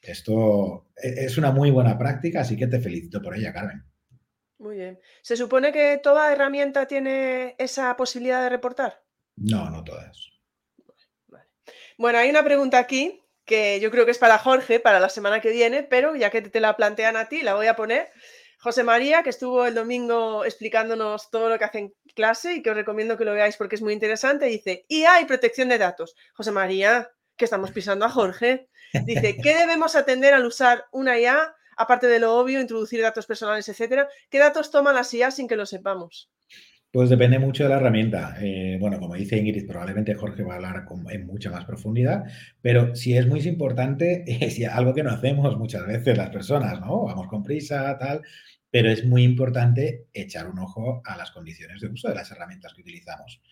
Esto e, es una muy buena práctica, así que te felicito por ella, Carmen. Muy bien. ¿Se supone que toda herramienta tiene esa posibilidad de reportar? No, no todas. Bueno, hay una pregunta aquí que yo creo que es para Jorge, para la semana que viene, pero ya que te la plantean a ti, la voy a poner. José María, que estuvo el domingo explicándonos todo lo que hace en clase y que os recomiendo que lo veáis porque es muy interesante, dice, y hay protección de datos. José María, que estamos pisando a Jorge, dice, *laughs* ¿qué debemos atender al usar una IA, aparte de lo obvio, introducir datos personales, etcétera? ¿Qué datos toman las IA sin que lo sepamos? Pues depende mucho de la herramienta. Eh, bueno, como dice Ingrid, probablemente Jorge va a hablar en mucha más profundidad, pero sí es muy importante, *laughs* es algo que no hacemos muchas veces las personas, ¿no? Vamos con prisa, tal, pero es muy importante echar un ojo a las condiciones de uso de las herramientas que utilizamos,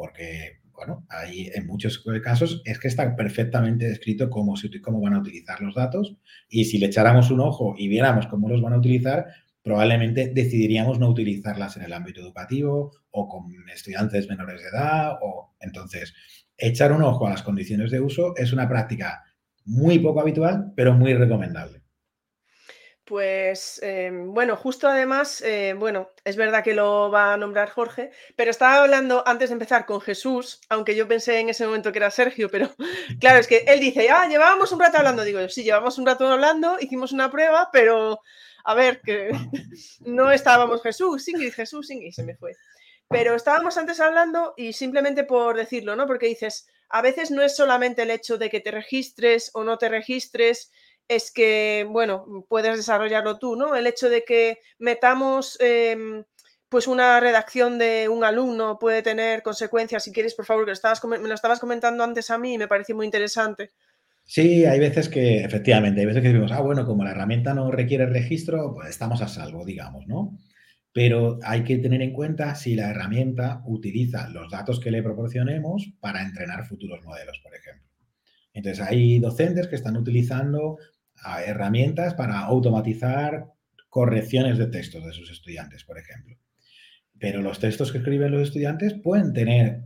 porque, bueno, ahí en muchos casos es que está perfectamente descrito cómo, cómo van a utilizar los datos y si le echáramos un ojo y viéramos cómo los van a utilizar, probablemente decidiríamos no utilizarlas en el ámbito educativo o con estudiantes menores de edad. O, entonces, echar un ojo a las condiciones de uso es una práctica muy poco habitual, pero muy recomendable. Pues em, bueno, justo además, eh, bueno, es verdad que lo va a nombrar Jorge, pero estaba hablando antes de empezar con Jesús, aunque yo pensé en ese momento que era Sergio, pero *laughs* claro, es que él dice, ah, llevábamos un rato hablando, digo, sí, llevamos un rato hablando, hicimos una prueba, pero a ver, que *laughs* no estábamos Jesús, Ingrid, Jesús, Ingrid, se me fue. Pero estábamos antes hablando y simplemente por decirlo, ¿no? Porque dices, a veces no es solamente el hecho de que te registres o no te registres, es que, bueno, puedes desarrollarlo tú, ¿no? El hecho de que metamos... Em, pues una redacción de un alumno puede tener consecuencias. Si quieres, por favor, que estabas, me lo estabas comentando antes a mí y me pareció muy interesante. Sí, hay veces que, efectivamente, hay veces que decimos, ah, bueno, como la herramienta no requiere registro, pues estamos a salvo, digamos, ¿no? Pero hay que tener en cuenta si la herramienta utiliza los datos que le proporcionemos para entrenar futuros modelos, por ejemplo. Entonces, hay docentes que están utilizando herramientas para automatizar correcciones de textos de sus estudiantes, por ejemplo. Pero los textos que escriben los estudiantes pueden tener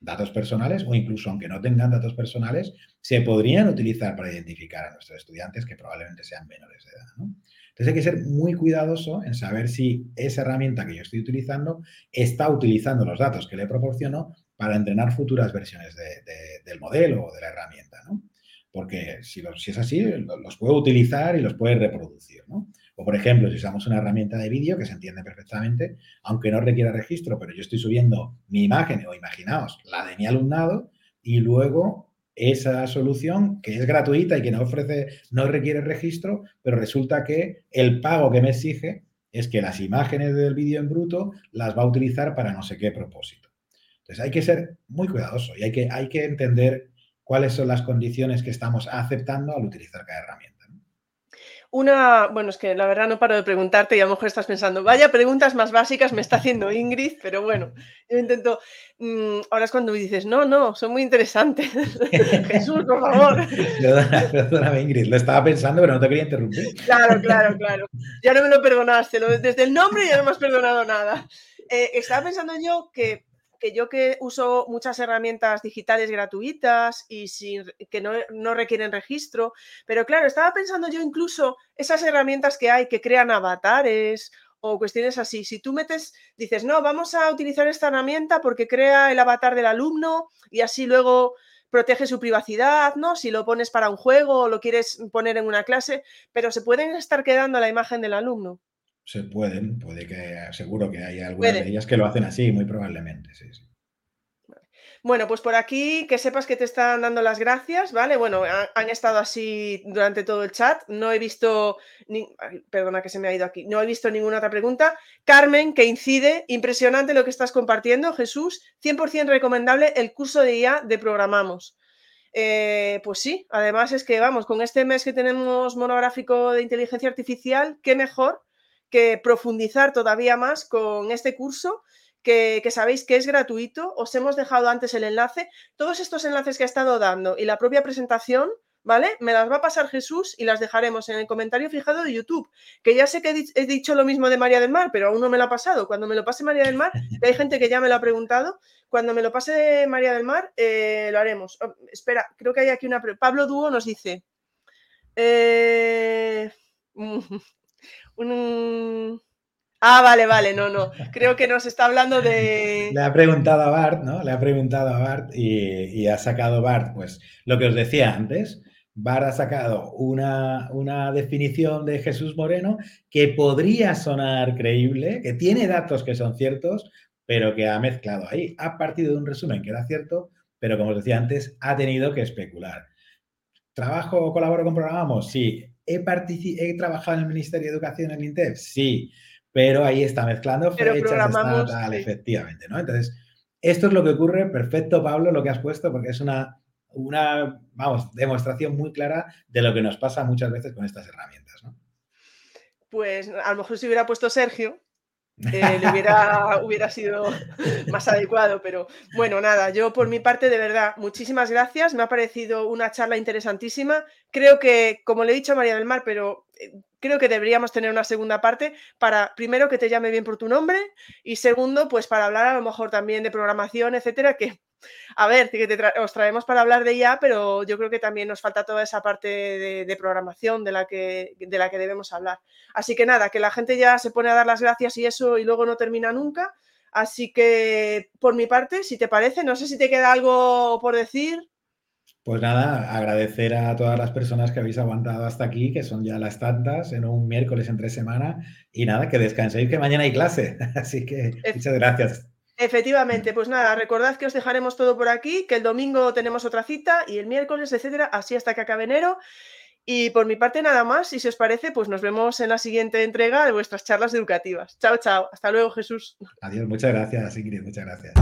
datos personales o incluso aunque no tengan datos personales, se podrían utilizar para identificar a nuestros estudiantes que probablemente sean menores de edad. Entonces hay que ser muy cuidadoso en saber si esa herramienta que yo estoy utilizando está utilizando los datos que le proporciono para entrenar futuras versiones del modelo o de la herramienta. Porque si, es así, los puedo utilizar y los puede reproducir. ¿no? O, por ejemplo, si usamos una herramienta de vídeo que se entiende perfectamente, aunque no requiera registro, pero yo estoy subiendo mi imagen o imaginaos la de mi alumnado y luego esa solución que es gratuita y que no ofrece, no requiere registro, pero resulta que el pago que me exige es que las imágenes del vídeo en bruto las va a utilizar para no sé qué propósito. Entonces hay que ser muy cuidadoso y hay que, hay que entender cuáles son las condiciones que estamos aceptando al utilizar cada herramienta. Una, bueno, es que la verdad no paro de preguntarte y a lo mejor estás pensando, vaya preguntas más básicas me está haciendo Ingrid, pero bueno, yo intento, mm, ahora es cuando me dices, no, no, son muy interesantes. *laughs* Jesús, por favor. Perdóname, Ingrid, lo estaba pensando, pero no te quería interrumpir. Claro, claro, claro. Ya no me lo perdonaste, desde el nombre ya no me has perdonado nada. Eh, estaba pensando yo que que yo que uso muchas herramientas digitales gratuitas y sin, que no, requieren registro, pero claro, estaba pensando yo incluso esas herramientas que hay que crean avatares o cuestiones así. Si tú metes, dices, no, vamos a utilizar esta herramienta porque crea el avatar del alumno y así luego protege su privacidad, ¿no? Si lo pones para un juego o lo quieres poner en una clase, pero se pueden estar quedando la imagen del alumno se pueden, puede que, seguro que hay algunas de ellas que lo hacen así, muy probablemente, Bueno, pues por aquí que sepas que te están dando las gracias, ¿vale? Bueno, han, estado así durante todo el chat. No he visto, perdona que se me ha ido aquí, no he visto ninguna otra pregunta. Carmen, que incide, impresionante lo que estás compartiendo, Jesús, 100% recomendable el curso de IA de Programamos. Eh, pues sí, además es que vamos, con este mes que tenemos monográfico de inteligencia artificial, qué mejor que profundizar todavía más con este curso que, sabéis que es gratuito. Os hemos dejado antes el enlace. Todos estos enlaces que ha estado dando y la propia presentación, ¿vale? Me las va a pasar Jesús y las dejaremos en el comentario fijado de YouTube. Que ya sé que he dicho lo mismo de María del Mar, pero aún no me lo ha pasado. Cuando me lo pase María del Mar, *laughs* hay gente que ya me lo ha preguntado. Cuando me lo pase María del Mar, eh, lo haremos. Oh, espera, creo que hay aquí una. Pablo Dúo nos dice. Eh, *laughs* Ah, vale, vale, no, no. Creo que nos está hablando de. Le ha preguntado a Bart, ¿no? Le ha preguntado a Bart y, ha sacado Bart, pues lo que os decía antes. Bart ha sacado una, una, definición de Jesús Moreno que podría sonar creíble, que tiene datos que son ciertos, pero que ha mezclado ahí. Ha partido de un resumen que era cierto, pero como os decía antes, ha tenido que especular. ¿Trabajo, colaboro con Programamos? Sí. ¿He, ¿He trabajado en el Ministerio de Educación en el INTEF? Sí pero ahí está mezclando fechas, está tal, efectivamente, ¿no? Entonces, esto es lo que ocurre, perfecto, Pablo, lo que has puesto, porque es una, una, vamos, demostración muy clara de lo que nos pasa muchas veces con estas herramientas, ¿no? Pues a lo mejor si hubiera puesto Sergio, eh, le hubiera, hubiera sido más adecuado, pero bueno, nada, yo por mi parte, de verdad, muchísimas gracias, me ha parecido una charla interesantísima, creo que, como le he dicho a María del Mar, pero eh, creo que deberíamos tener una segunda parte para, primero, que te llame bien por tu nombre y segundo, pues para hablar a lo mejor también de programación, etcétera, que, a ver, que os traemos para hablar de IA, pero yo creo que también nos falta toda esa parte de, programación de la, que, de la que debemos hablar. Así que nada, que la gente ya se pone a dar las gracias y eso y luego no termina nunca. Así que, por mi parte, si te parece, no sé si te queda algo por decir. Pues nada, agradecer a todas las personas que habéis aguantado hasta aquí, que son ya las tantas, en un miércoles entre semana. Y nada, que descanséis, que mañana hay clase. *laughs* Así que muchas gracias. Efectivamente, pues nada, recordad que os dejaremos todo por aquí, que el domingo tenemos otra cita y el miércoles, etcétera, así hasta que acabe enero. Y por mi parte nada más, y si os parece, pues nos vemos en la siguiente entrega de vuestras charlas educativas. Chao, chao. Hasta luego, Jesús. Adiós, muchas gracias, Ingrid, muchas gracias.